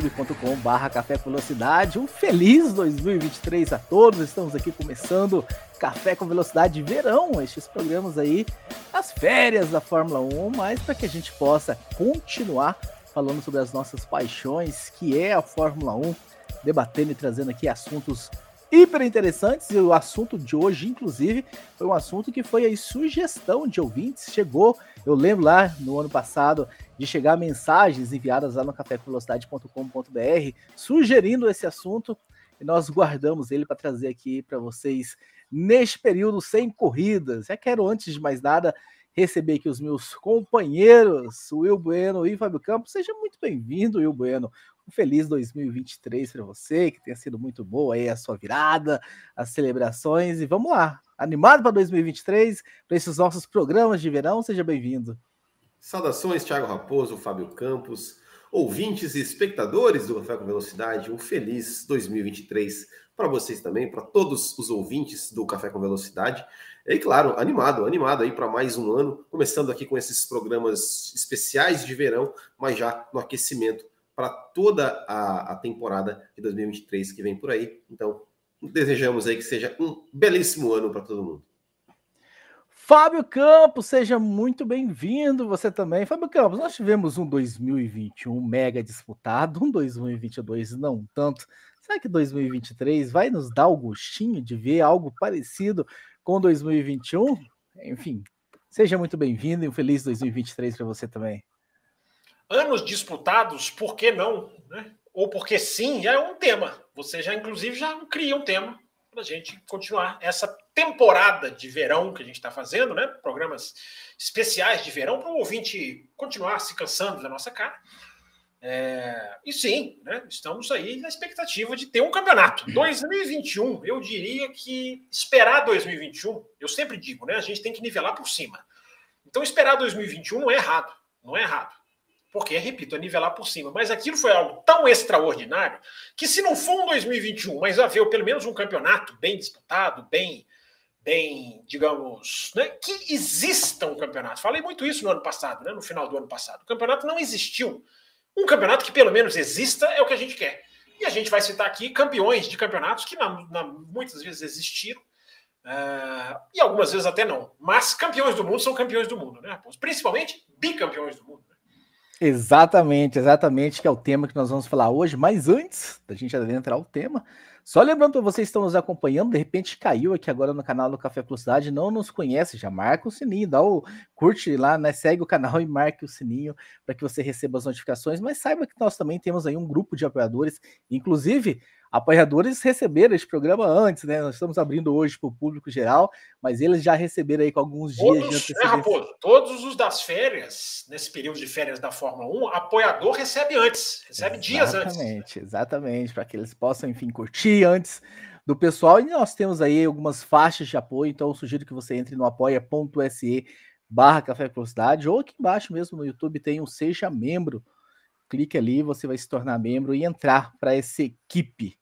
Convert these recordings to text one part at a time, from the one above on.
No youtube.com barra Café com Velocidade. Um feliz 2023 a todos. Estamos aqui começando Café com Velocidade Verão, estes programas aí, as férias da Fórmula 1, mas para que a gente possa continuar falando sobre as nossas paixões, que é a Fórmula 1, debatendo e trazendo aqui assuntos hiper interessantes. E o assunto de hoje, inclusive, foi um assunto que foi aí sugestão de ouvintes. Chegou, eu lembro lá no ano passado, de chegar mensagens enviadas lá no cafévelocidade.com.br sugerindo esse assunto. E nós guardamos ele para trazer aqui para vocês neste período sem corridas. Já quero, antes de mais nada, receber aqui os meus companheiros, Will Bueno e Fábio Campos. Seja muito bem-vindo, Will Bueno. Um feliz 2023 para você, que tenha sido muito boa aí a sua virada, as celebrações. E vamos lá, animado para 2023, para esses nossos programas de verão. Seja bem-vindo. Saudações, Thiago Raposo, Fábio Campos, ouvintes e espectadores do Café com Velocidade. Um feliz 2023 para vocês também, para todos os ouvintes do Café com Velocidade. E claro, animado, animado aí para mais um ano, começando aqui com esses programas especiais de verão, mas já no aquecimento para toda a, a, temporada de 2023 que vem por aí. Então, desejamos aí que seja um belíssimo ano para todo mundo. Fábio Campos, seja muito bem-vindo. Você também. Fábio Campos, nós tivemos um 2021 mega disputado, um 2022 não tanto. Será que 2023 vai nos dar o gostinho de ver algo parecido com 2021? Enfim, seja muito bem-vindo e um feliz 2023 para você também anos disputados, por que não? Né? Ou porque sim, é um tema. Você já, inclusive, já cria um tema para a gente continuar essa temporada de verão que a gente está fazendo, né? Programas especiais de verão para o ouvinte continuar se cansando da nossa cara. É, e sim, né, estamos aí na expectativa de ter um campeonato. 2021, eu diria que esperar 2021, eu sempre digo, né? A gente tem que nivelar por cima. Então, esperar 2021 não é errado. Não é errado porque, repito, é nivelar por cima. Mas aquilo foi algo tão extraordinário que, se não for um 2021, mas haver pelo menos um campeonato bem disputado, bem, bem, digamos, né, que exista um campeonato. Falei muito isso no ano passado, né, no final do ano passado. O campeonato não existiu. Um campeonato que pelo menos exista é o que a gente quer. E a gente vai citar aqui campeões de campeonatos que na, na, muitas vezes existiram. Uh, e algumas vezes até não. Mas campeões do mundo são campeões do mundo, né? Principalmente bicampeões do mundo. Né? Exatamente, exatamente, que é o tema que nós vamos falar hoje. Mas antes da gente adentrar o tema, só lembrando para vocês que estão nos acompanhando, de repente caiu aqui agora no canal do Café Velocidade, não nos conhece, já marca o sininho, dá o curte lá, né? Segue o canal e marque o sininho para que você receba as notificações. Mas saiba que nós também temos aí um grupo de apoiadores, inclusive apoiadores receberam este programa antes, né? Nós estamos abrindo hoje para o público geral, mas eles já receberam aí com alguns dias todos, de. É, Raposo, todos os das férias, nesse período de férias da Fórmula 1, apoiador recebe antes, recebe exatamente, dias antes. Exatamente, exatamente, para que eles possam, enfim, curtir antes do pessoal. E nós temos aí algumas faixas de apoio, então eu sugiro que você entre no apoia.se barra Café Velocidade, ou aqui embaixo mesmo no YouTube tem o Seja Membro. Clique ali, você vai se tornar membro e entrar para essa equipe.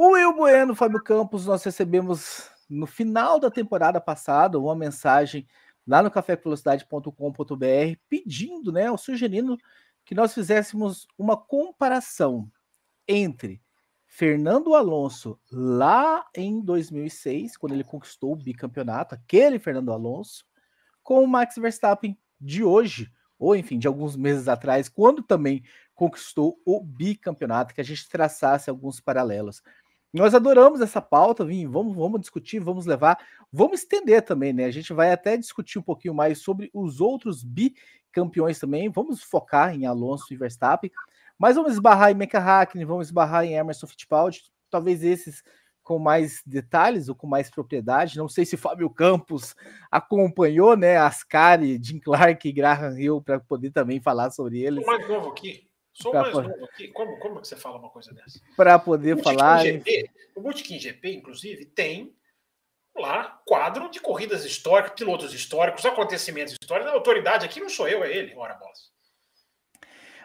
O Will Bueno, Fábio Campos, nós recebemos no final da temporada passada uma mensagem lá no cafévelocidade.com.br pedindo, né, ou sugerindo que nós fizéssemos uma comparação entre Fernando Alonso lá em 2006, quando ele conquistou o bicampeonato, aquele Fernando Alonso, com o Max Verstappen de hoje, ou enfim, de alguns meses atrás, quando também conquistou o bicampeonato, que a gente traçasse alguns paralelos. Nós adoramos essa pauta, Vim. Vamos, vamos discutir, vamos levar, vamos estender também, né? A gente vai até discutir um pouquinho mais sobre os outros bicampeões também. Vamos focar em Alonso e Verstappen, mas vamos esbarrar em Meka Hakkinen, vamos esbarrar em Emerson Fittipaldi, talvez esses com mais detalhes ou com mais propriedade. Não sei se Fábio Campos acompanhou, né? Ascari, Jim Clark e Graham Hill para poder também falar sobre eles. O mais novo aqui. Sou mais poder... novo aqui. Como, como que você fala uma coisa dessa? Para poder o falar. GP, o Bootkin GP, inclusive, tem lá, quadro de corridas históricas, pilotos históricos, acontecimentos históricos. A autoridade aqui não sou eu, é ele, ora bolas.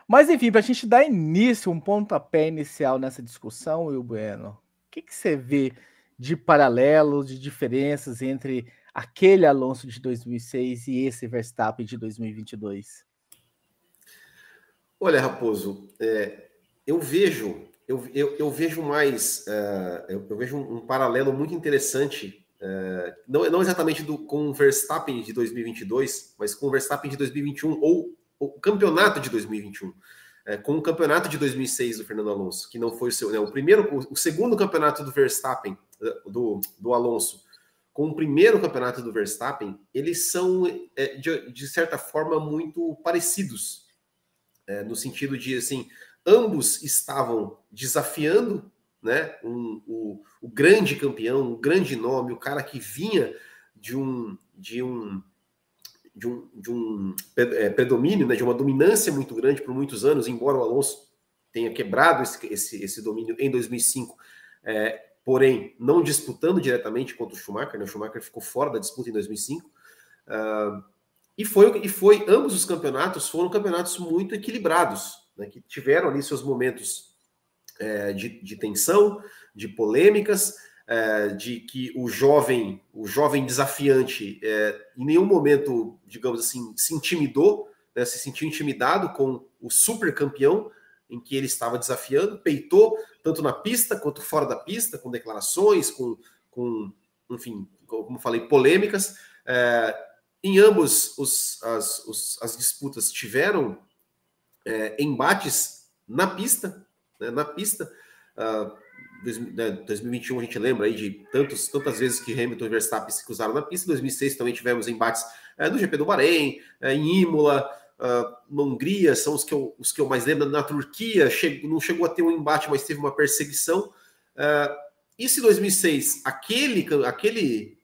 Mas enfim, para a gente dar início, um pontapé inicial nessa discussão, Will Bueno, o que, que você vê de paralelos, de diferenças entre aquele Alonso de 2006 e esse Verstappen de 2022? Olha, Raposo, é, eu vejo, eu, eu, eu vejo mais, uh, eu, eu, vejo um, paralelo muito interessante, uh, não, não exatamente do, com o Verstappen de 2022, mas com o Verstappen de 2021 ou o campeonato de 2021. É, com o campeonato de 2006 do Fernando Alonso, que não foi o seu, né, o primeiro, o, o segundo campeonato do Verstappen, do, do Alonso, com o primeiro campeonato do Verstappen, eles são, é, de, de, certa forma, muito parecidos. É, no sentido de, assim, ambos estavam desafiando né, um, o, o grande campeão, o grande nome, o cara que vinha de um, de um, de um, de um é, predomínio, né, de uma dominância muito grande por muitos anos, embora o Alonso tenha quebrado esse, esse, esse domínio em 2005. É, porém não disputando diretamente contra o Schumacher, né? o Schumacher ficou fora da disputa em 2005. Uh, e foi, e foi, ambos os campeonatos foram campeonatos muito equilibrados, né? que tiveram ali seus momentos é, de, de, tensão, de polêmicas, é, de que o jovem, o jovem desafiante, é, em nenhum momento, digamos assim, se intimidou, né? se sentiu intimidado com o super campeão, em que ele estava desafiando, peitou tanto na pista quanto fora da pista, com declarações, com, com enfim, como falei, polêmicas. É, em ambos os, as, os, as disputas tiveram é, embates na pista, né, na pista. Uh, 2021 a gente lembra aí de tantos, tantas vezes que Hamilton e Verstappen se cruzaram na pista. Em 2006 também tivemos embates é, no GP do Bahrein, é, em Imola, uh, na Hungria, são os que, eu, os que eu mais lembro. Na Turquia, não chegou a ter um embate, mas teve uma perseguição. Uh, e se 2006 aquele, aquele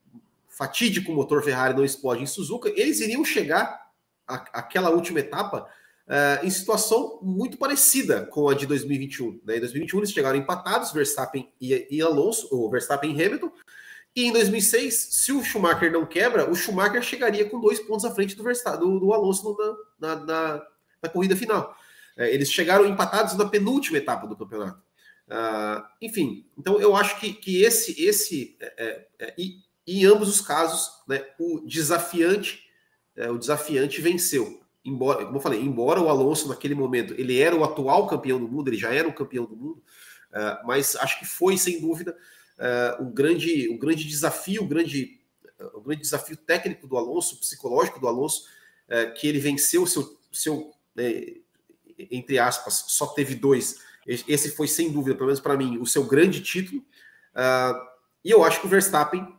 fatídico motor Ferrari não explode em Suzuka, eles iriam chegar àquela última etapa uh, em situação muito parecida com a de 2021. Né? Em 2021 eles chegaram empatados, Verstappen e, e Alonso, ou Verstappen e Hamilton, e em 2006, se o Schumacher não quebra, o Schumacher chegaria com dois pontos à frente do, do, do Alonso na, na, na, na, corrida final. É, eles chegaram empatados na penúltima etapa do campeonato. Uh, enfim, então eu acho que, que esse, esse é, é e, em ambos os casos, né, o desafiante, é, o desafiante venceu. Embora, como eu falei, embora o Alonso naquele momento ele era o atual campeão do mundo, ele já era o campeão do mundo, uh, mas acho que foi sem dúvida uh, um, grande, um grande desafio, um grande, um grande desafio técnico do Alonso, psicológico do Alonso, uh, que ele venceu seu, seu né, entre aspas, só teve dois. Esse foi, sem dúvida, pelo menos para mim, o seu grande título. e eu acho que o Verstappen,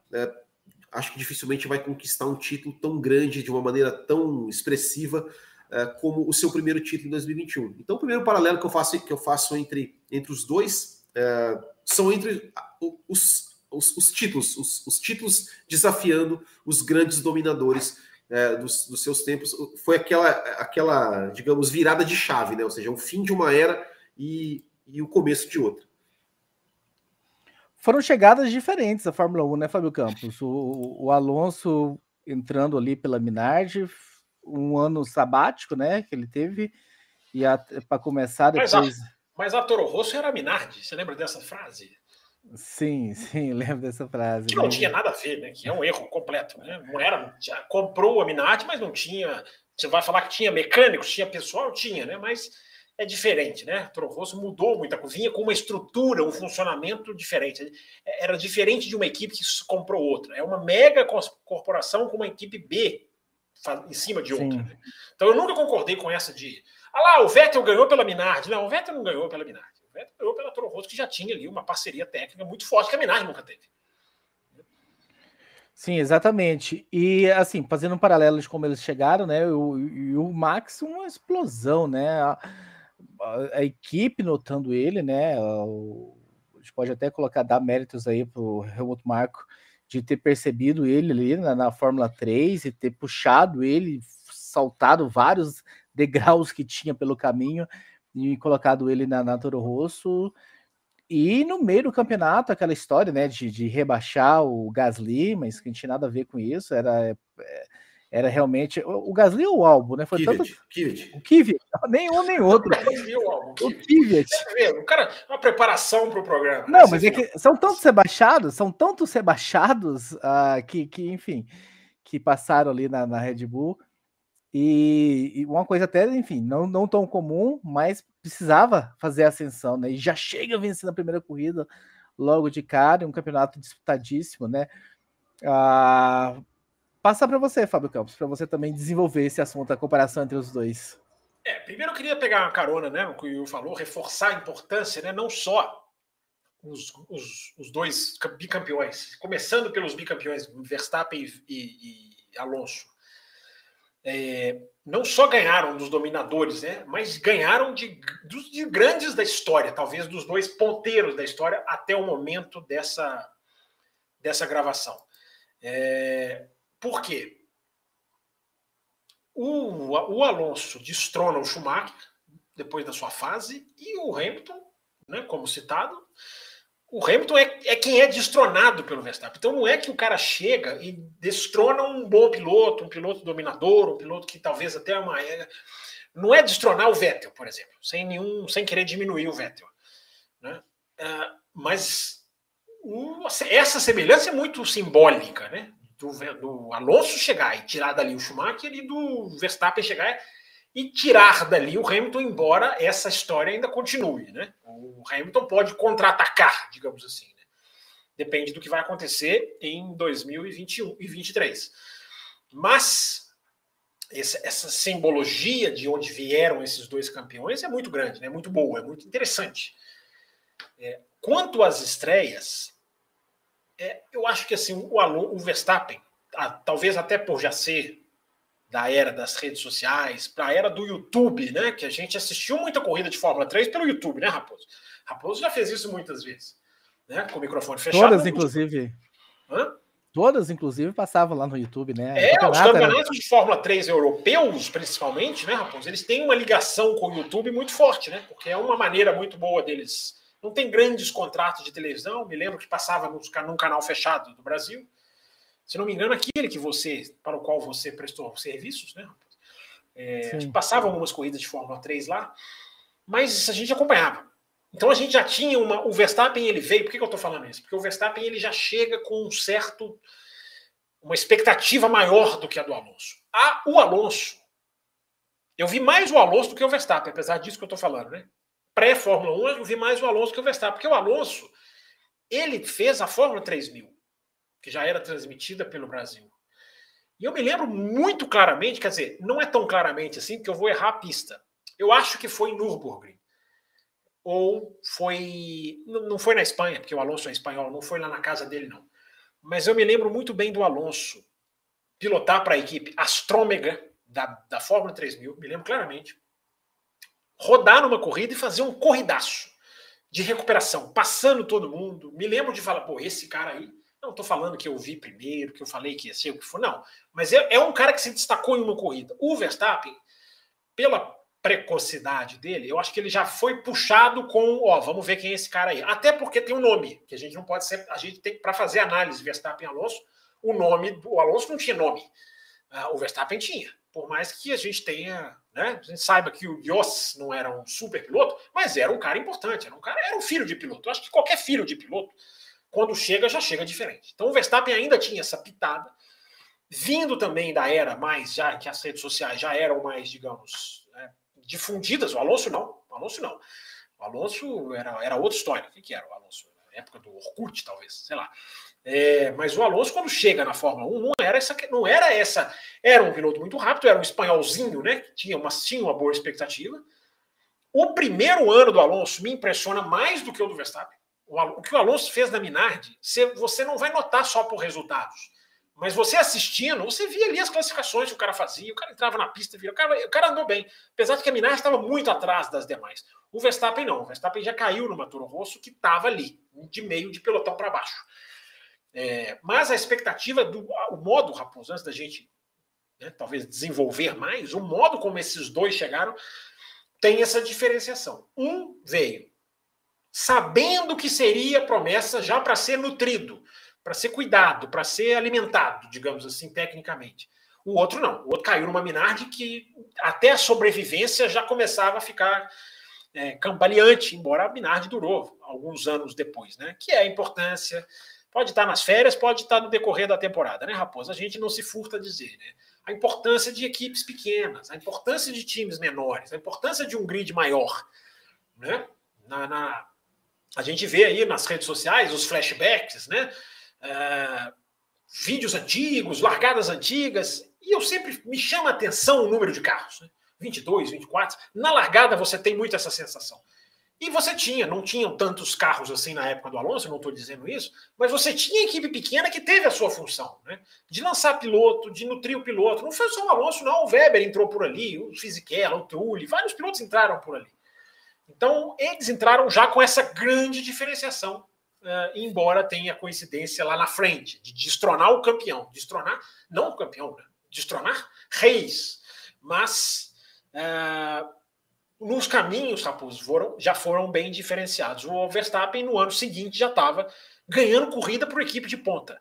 acho que dificilmente vai conquistar um título tão grande, de uma maneira tão expressiva, como o seu primeiro título em 2021. Então, o primeiro paralelo que eu faço, que eu faço entre, entre os dois são entre os, os, os títulos, os, os, títulos desafiando os grandes dominadores é, dos, dos, seus tempos. Foi aquela, aquela, digamos, virada de chave, né? Ou seja, o fim de uma era e, e o começo de outra. Foram chegadas diferentes a Fórmula 1, né, Fábio Campos? O, o Alonso entrando ali pela Minardi, um ano sabático, né, que ele teve, e para começar depois. Mas a, mas a Toro Rosso era a Minardi, você lembra dessa frase? Sim, sim, lembro dessa frase. Que não tinha nada a ver, né? Que é um erro completo, né? Não era, já comprou a Minardi, mas não tinha. Você vai falar que tinha mecânicos, tinha pessoal, tinha, né? Mas é diferente, né? Toro Rosso mudou muita coisa, vinha com uma estrutura, um funcionamento diferente. Era diferente de uma equipe que comprou outra. É uma mega corporação com uma equipe B em cima de outra. Né? Então eu nunca concordei com essa de. Ah lá, o Vettel ganhou pela Minardi. Não, o Vettel não ganhou pela Minardi. O Vettel ganhou pela Toro Rosso, que já tinha ali uma parceria técnica muito forte que a Minardi nunca teve. Sim, exatamente. E assim, fazendo um paralelo de como eles chegaram, né? O, o Max, uma explosão, né? A, a, equipe notando ele, né? A gente pode até colocar, dar méritos aí para o Helmut Marco de ter percebido ele ali na, na Fórmula 3 e ter puxado ele, saltado vários degraus que tinha pelo caminho e colocado ele na, na Toro Rosso. e no meio do campeonato, aquela história né, de, de rebaixar o Gasly, mas que não tinha nada a ver com isso, era, é, era realmente. O, Gasly ou o Albo, né? Foi Kvyat, tanto. Kvyat. O Kvyat, nem um nem outro. o Kvyat. O cara, uma preparação para o programa. Não, mas é que são tantos rebaixados, são tantos rebaixados uh, que, que, enfim, que passaram ali na, na Red Bull. E, e, uma coisa até, enfim, não, não tão comum, mas precisava fazer a ascensão, né? E já chega vencendo a primeira corrida logo de cara, um campeonato disputadíssimo, né? Ah, passar para você, Fábio Campos, para você também desenvolver esse assunto, a comparação entre os dois. É, primeiro eu queria pegar uma carona, né, no que o falou, reforçar a importância, né, não só os, os, os dois bicampeões, começando pelos bicampeões Verstappen e, e, Alonso, é, não só ganharam dos dominadores, né, mas ganharam de, de grandes da história, talvez dos dois ponteiros da história até o momento dessa, dessa gravação. É, por quê? O, o Alonso destrona o Schumacher depois da sua fase e o Hamilton, né, como citado, o Hamilton é, é, quem é destronado pelo Verstappen. Então não é que o cara chega e destrona um bom piloto, um piloto dominador, um piloto que talvez até é uma. Não é destronar o Vettel, por exemplo, sem nenhum, sem querer diminuir o Vettel. Né? Uh, mas o, essa semelhança é muito simbólica, né? Do, do Alonso chegar e tirar dali o Schumacher e do Verstappen chegar e tirar dali o Hamilton, embora essa história ainda continue. Né? O Hamilton pode contra-atacar, digamos assim. Né? Depende do que vai acontecer em 2021 e 2023. Mas essa, essa, simbologia de onde vieram esses dois campeões é muito grande, né? é muito boa, é muito interessante. É, quanto às estreias, é, eu acho que assim o, o Verstappen, a, talvez até por já ser da era das redes sociais, para a era do YouTube, né? Que a gente assistiu muita corrida de Fórmula 3 pelo YouTube, né, Raposo? Raposo já fez isso muitas vezes, né? Com o microfone fechado. Todas, inclusive. Hã? Todas, inclusive, passavam lá no YouTube, né? É, os campeonatos de Fórmula 3 europeus, principalmente, né, Raposo? Eles têm uma ligação com o YouTube muito forte, né? Porque é uma maneira muito boa deles não tem grandes contratos de televisão. Me lembro que passava num canal fechado do Brasil. Se não me engano, aquele que você, para o qual você prestou serviços, né? É, passavam algumas corridas de Fórmula 3 lá, mas a gente acompanhava. Então a gente já tinha uma. O Verstappen ele veio. Por que, que eu estou falando isso? Porque o Verstappen ele já chega com um certo. uma expectativa maior do que a do Alonso. A, o Alonso. Eu vi mais o Alonso do que o Verstappen, apesar disso que eu estou falando, né? pré-Fórmula 1, eu vi mais o Alonso que o Verstappen, porque o Alonso ele fez a Fórmula 3000, que já era transmitida pelo Brasil. E eu me lembro muito claramente, quer dizer, não é tão claramente assim, porque eu vou errar a pista. Eu acho que foi em Nürburgring. Ou foi. Não foi na Espanha, porque o Alonso é espanhol, não foi lá na casa dele, não. Mas eu me lembro muito bem do Alonso pilotar para a equipe Astrômega da, da Fórmula 3000, me lembro claramente rodar numa corrida e fazer um corridaço de recuperação, passando todo mundo. Me lembro de falar, pô, esse cara aí. Não estou falando que eu vi primeiro, que eu falei que ia ser o que for, não. Mas é, é um cara que se destacou em uma corrida. O Verstappen, pela precocidade dele, eu acho que ele já foi puxado com, ó, vamos ver quem é esse cara aí. Até porque tem um nome, que a gente não pode ser, a gente tem para fazer análise Verstappen Alonso, o nome, o Alonso não tinha nome. Uh, o Verstappen tinha. Por mais que a gente tenha né? A gente saiba que o Yoss não era um super piloto, mas era um cara importante, era um cara, era um filho de piloto. Eu acho que qualquer filho de piloto, quando chega, já chega diferente. Então o Verstappen ainda tinha essa pitada, vindo também da era mais, já que as redes sociais já eram mais, digamos, né, difundidas. O Alonso não, o Alonso não. O Alonso era, era outra história. O que, que era o Alonso? Na época do Orkut, talvez, sei lá. É, mas o Alonso, quando chega na Fórmula 1, não era essa. Não era essa. Era um piloto muito rápido, era um espanholzinho, né? Que tinha uma, tinha uma boa expectativa. O primeiro ano do Alonso me impressiona mais do que o do Verstappen. O, que o Alonso fez na Minardi, você, não vai notar só por resultados. Mas você assistindo, você via ali as classificações que o cara fazia, o cara entrava na pista, via, o, cara, o cara andou bem. Apesar de que a Minardi estava muito atrás das demais. O Verstappen não. O Verstappen já caiu no Toro Rosso que estava ali, de meio de pelotão para baixo. É, mas a expectativa do o modo, Raposo, antes da gente né, talvez desenvolver mais, o modo como esses dois chegaram tem essa diferenciação. Um veio sabendo que seria promessa já para ser nutrido, para ser cuidado, para ser alimentado, digamos assim, tecnicamente. O outro não. O outro caiu numa Minardi que até a sobrevivência já começava a ficar é, cambaleante, embora a Minardi durou alguns anos depois, né? Que é a importância. Pode estar nas férias, pode estar no decorrer da temporada, né, Raposa? A gente não se furta a dizer, né? A importância de equipes pequenas, a importância de times menores, a importância de um grid maior, né? Na, na a gente vê aí nas redes sociais os flashbacks, né? Uh, vídeos antigos, largadas antigas, e eu sempre me chama a atenção o número de carros, né? 22, 24. Na largada você tem muito essa sensação. E você tinha, não tinham tantos carros assim na época do Alonso, não estou dizendo isso, mas você tinha equipe pequena que teve a sua função, né? De lançar piloto, de nutrir o piloto. Não foi só o Alonso, não. O Weber entrou por ali, o Fisichella, o Trulli, vários pilotos entraram por ali. Então, eles entraram já com essa grande diferenciação, uh, embora tenha coincidência lá na frente, de destronar o campeão. Destronar, não o campeão, né? destronar reis. Mas uh, nos caminhos, Raposo, foram, já foram bem diferenciados. O Verstappen, no ano seguinte, já estava ganhando corrida por equipe de ponta.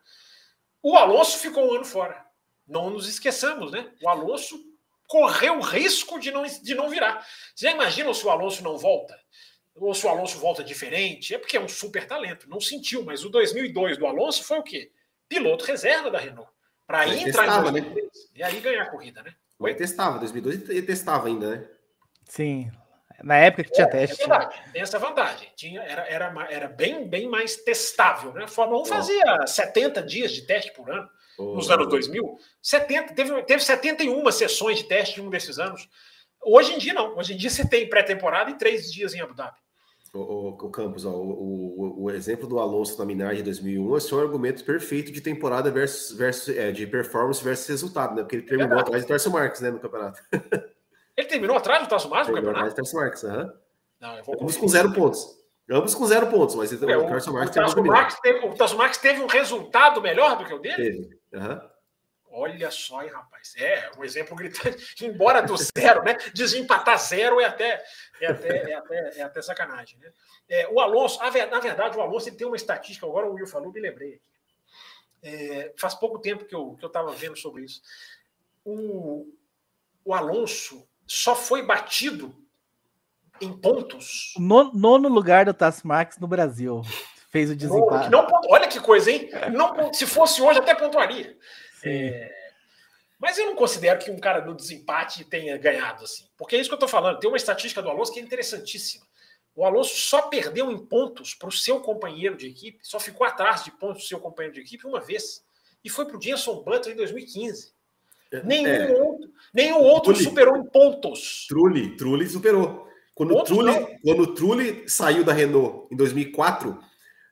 O Alonso ficou um ano fora. Não nos esqueçamos, né? O Alonso correu o risco de não, de não virar. Você já imagina se o Alonso não volta? Ou se o Alonso volta diferente? É porque é um super talento. Não sentiu, mas o 2002 do Alonso foi o quê? Piloto reserva da Renault. Para entrar testava, em 2003, né? e aí ganhar a corrida, né? Ele testava, 2002 ele testava ainda, né? Sim. Na época que tinha é, teste. É verdade, tem essa vantagem. Tinha, era, era, era bem, bem mais testável, né? A Fórmula 1 fazia oh. 70 dias de teste por ano oh. nos anos 2000. 70, teve, teve 71 sessões de teste em um desses anos. Hoje em dia, não. Hoje em dia você tem pré-temporada e três dias em Abu Dhabi. O, o, o Campos, ó, o, o, o, exemplo do Alonso na Minardi de 2001 é só um argumento perfeito de temporada versus, versus é, de performance versus resultado, né? Porque ele terminou é atrás do Tarso Marques, né, no campeonato. Ele terminou atrás do Tarso Marques no campeonato? Atrás do Tarso Marques, aham. Ambos com zero pontos. Ambos com zero pontos, mas então, é, o, o Tarso Marques Marques teve um resultado melhor do que o dele? Teve, aham. Olha só, hein, rapaz. É um exemplo gritante. Embora do zero, né? Desempatar zero é até, é até, é até, é até sacanagem. Né? É, o Alonso, na verdade, o Alonso ele tem uma estatística, agora o Will falou, me lembrei aqui. É, faz pouco tempo que eu estava vendo sobre isso. O, o Alonso só foi batido em pontos. No, nono lugar do Tass Max no Brasil. Fez o desempate. Não, não, olha que coisa, hein? Não, se fosse hoje, até pontuaria. É, mas eu não considero que um cara no desempate tenha ganhado assim. Porque é isso que eu estou falando. Tem uma estatística do Alonso que é interessantíssima. O Alonso só perdeu em pontos para o seu companheiro de equipe, só ficou atrás de pontos do seu companheiro de equipe uma vez. E foi para o Jenson Butler em 2015. É, nenhum é. outro, nenhum outro Trulli, superou em pontos. Trulli, Trulli superou. Quando o Trulli, quando Trulli saiu da Renault em 2004,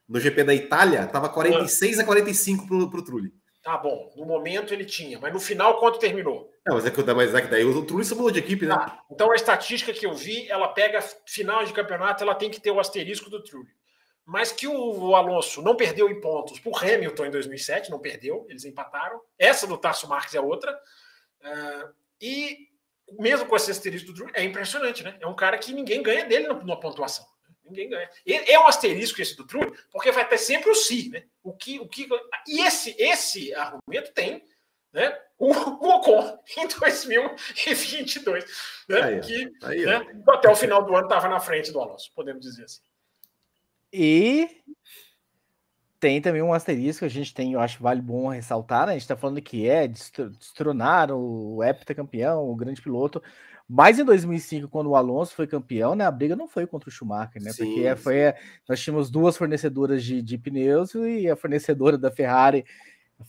no GP da Itália, estava 46 ah. a 45 para o Trulli. Tá bom, no momento ele tinha, mas no final quanto terminou? Não, mas é que, mas é que daí o Trulli mudou de equipe, né? Ah, então a estatística que eu vi, ela pega final de campeonato, ela tem que ter o asterisco do Trulli. Mas que o Alonso não perdeu em pontos por Hamilton em 2007, não perdeu, eles empataram. Essa do Tarso Marques é outra. Uh, e mesmo com esse asterisco do Trulli, é impressionante, né? É um cara que ninguém ganha dele na pontuação. Ninguém ganha. É um asterisco esse do Trulli, porque vai ter sempre o si, né? O que, o que, e esse, esse argumento tem né, o, o Ocon em 2022, né? Aí, que aí, né, até o final do ano estava na frente do Alonso, podemos dizer assim. E tem também um asterisco que a gente tem, eu acho vale bom ressaltar, né? A gente está falando que é destronar o heptacampeão, o grande piloto, mas em 2005, quando o Alonso foi campeão, né, a briga não foi contra o Schumacher, né? Sim, porque foi, nós tínhamos duas fornecedoras de, de pneus e a fornecedora da Ferrari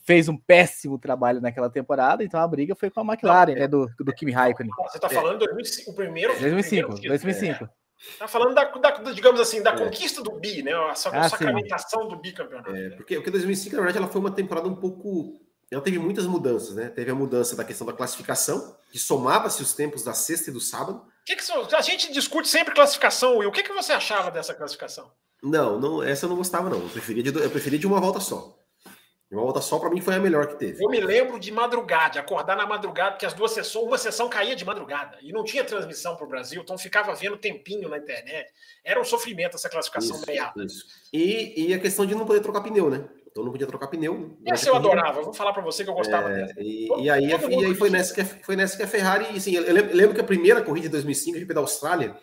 fez um péssimo trabalho naquela temporada, então a briga foi com a McLaren, não, né, do, do Kimi Raikkonen. Você está falando é. 2005, o primeiro 2005, primeiro 2005. Está falando da, da, digamos assim, da é. conquista do bi, né? A, ah, sacramentação do bicampeonato. É, né? porque, porque 2005, na verdade, ela foi uma temporada um pouco ela teve muitas mudanças, né? Teve a mudança da questão da classificação, que somava-se os tempos da sexta e do sábado. Que que, a gente discute sempre classificação, Will. O que, que você achava dessa classificação? Não, não, essa eu não gostava, não. Eu preferia de, eu preferia de uma volta só. Uma volta só para mim foi a melhor que teve. Eu me lembro de madrugada, de acordar na madrugada, porque as duas sessões, uma sessão caía de madrugada e não tinha transmissão para o Brasil, então ficava vendo tempinho na internet. Era um sofrimento essa classificação Isso, isso. E, e a questão de não poder trocar pneu, né? Então não podia trocar pneu. Essa eu adorava, eu vou falar para você que eu gostava É, dessa. e, Todo- e aí, todo e aí mundo foi, nessa que a, foi nessa que a Ferrari, assim, eu lembro, que a primeira corrida de 2005, a GP da Austrália,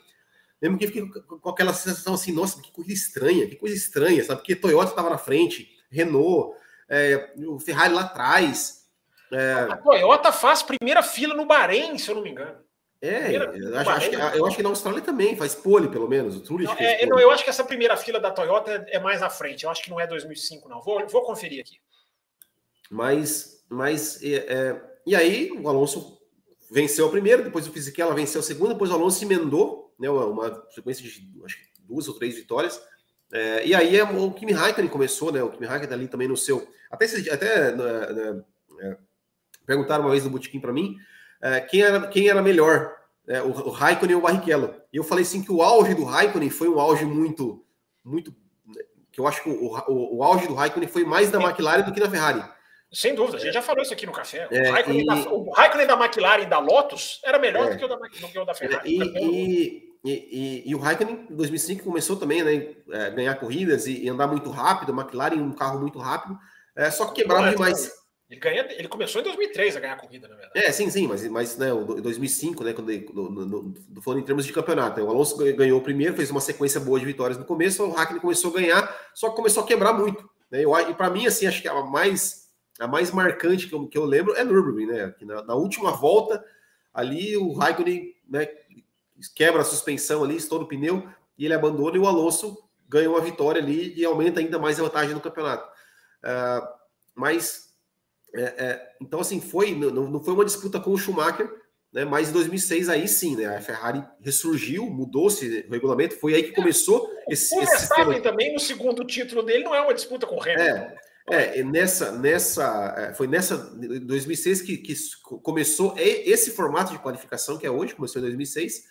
lembro que fiquei com aquela sensação assim, nossa, que corrida estranha, que coisa estranha, sabe? Porque Toyota estava na frente, Renault, é, o Ferrari lá atrás. É, A Toyota faz primeira fila no Bahrein, se eu não me engano. é, eu acho, acho que, eu acho que na Austrália também faz pole, pelo menos. O Trulli Não, é, não, eu acho que essa primeira fila da Toyota é, é mais à frente. Eu acho que não é 2005, não. Vou, vou conferir aqui. Mas, mas é, é, e aí o Alonso venceu a primeira, depois o Fisichella venceu a segunda, depois o Alonso emendou, né, uma, uma sequência de acho que duas ou três vitórias. É, e aí é, o Kimi Raikkonen começou, né? O Kimi Raikkonen ali também no seu. Até, até né, né, é, perguntaram uma vez no Botequim para mim é, quem, era, quem era melhor, né, o, o Raikkonen ou o Barrichello. E eu falei assim que o auge do Raikkonen foi um auge muito, muito. que eu acho que o, o, o auge do Raikkonen foi mais da McLaren do que da Ferrari. Sem dúvida, a gente já falou isso aqui no café. É, o, Raikkonen e- da, o Raikkonen da McLaren e da Lotus era melhor É. do, que o da, do que o da Ferrari. E, e, e, e- e o Raikkonen, em 2005, começou também né, a ganhar corridas e, e andar muito rápido. A McLaren, um carro muito rápido, é, só que quebrava demais. Ele, ganha, ele começou em 2003 a ganhar corrida, na verdade. É, sim, sim, mas, mas né, do- 2005, né, quando no, no, no- falando em termos de campeonato, né, o Alonso ganhou- ganhou o primeiro, fez uma sequência boa de vitórias no começo, o Raikkonen começou a ganhar, só que começou a quebrar muito. Né, eu, e para mim, assim, acho que a mais, a mais marcante que eu, que eu lembro é Nürburgring, né, que na, na última volta, ali o Raikkonen né, quebra a suspensão ali, estoura o pneu, e ele abandona e o Alonso ganha uma vitória ali e aumenta ainda mais a vantagem no campeonato. Ah, mas, é, é, então assim, foi, não, não foi uma disputa com o Schumacher, né, mas em 2006 aí sim, né, a Ferrari ressurgiu, mudou-se o regulamento, foi aí que começou esse, o esse Verstappen também, no segundo título dele, não é uma disputa com o Hamilton. É, é, nessa, nessa, é, foi nessa 2006 que, que começou esse formato de qualificação que é hoje, começou em 2006,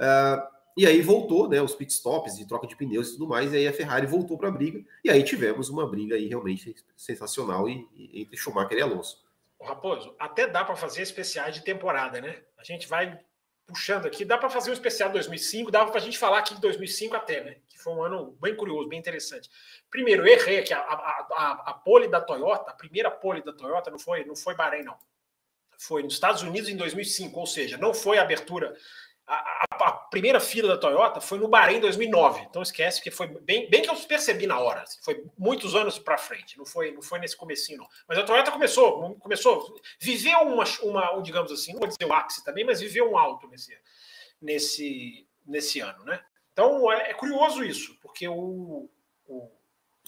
ah, e aí voltou, né, os pitstops de troca de pneus e tudo mais, e aí a Ferrari voltou para a briga, e aí tivemos uma briga aí realmente sensacional e- e- entre Schumacher e Alonso. Raposo, até dá para fazer especiais de temporada, né? A gente vai puxando aqui, dá para fazer um especial 2005, dava para a gente falar aqui de 2005 até, né? Que foi um ano bem curioso, bem interessante. Primeiro, eu errei aqui, a, a, a, a pole da Toyota, a primeira pole da Toyota não foi, não foi Bahrein, não. Foi nos Estados Unidos em 2005, ou seja, não foi a abertura. A, a- a primeira fila da Toyota foi no Bahrein em 2009. Então esquece, porque foi bem, bem que eu percebi na hora. Foi muitos anos para frente, não foi, não foi nesse comecinho, não. Mas a Toyota começou, começou, viveu uma, uma um, digamos assim, não vou dizer o ápice também, mas viveu um alto nesse, nesse, nesse ano, né? Então é, é curioso isso, porque o, o,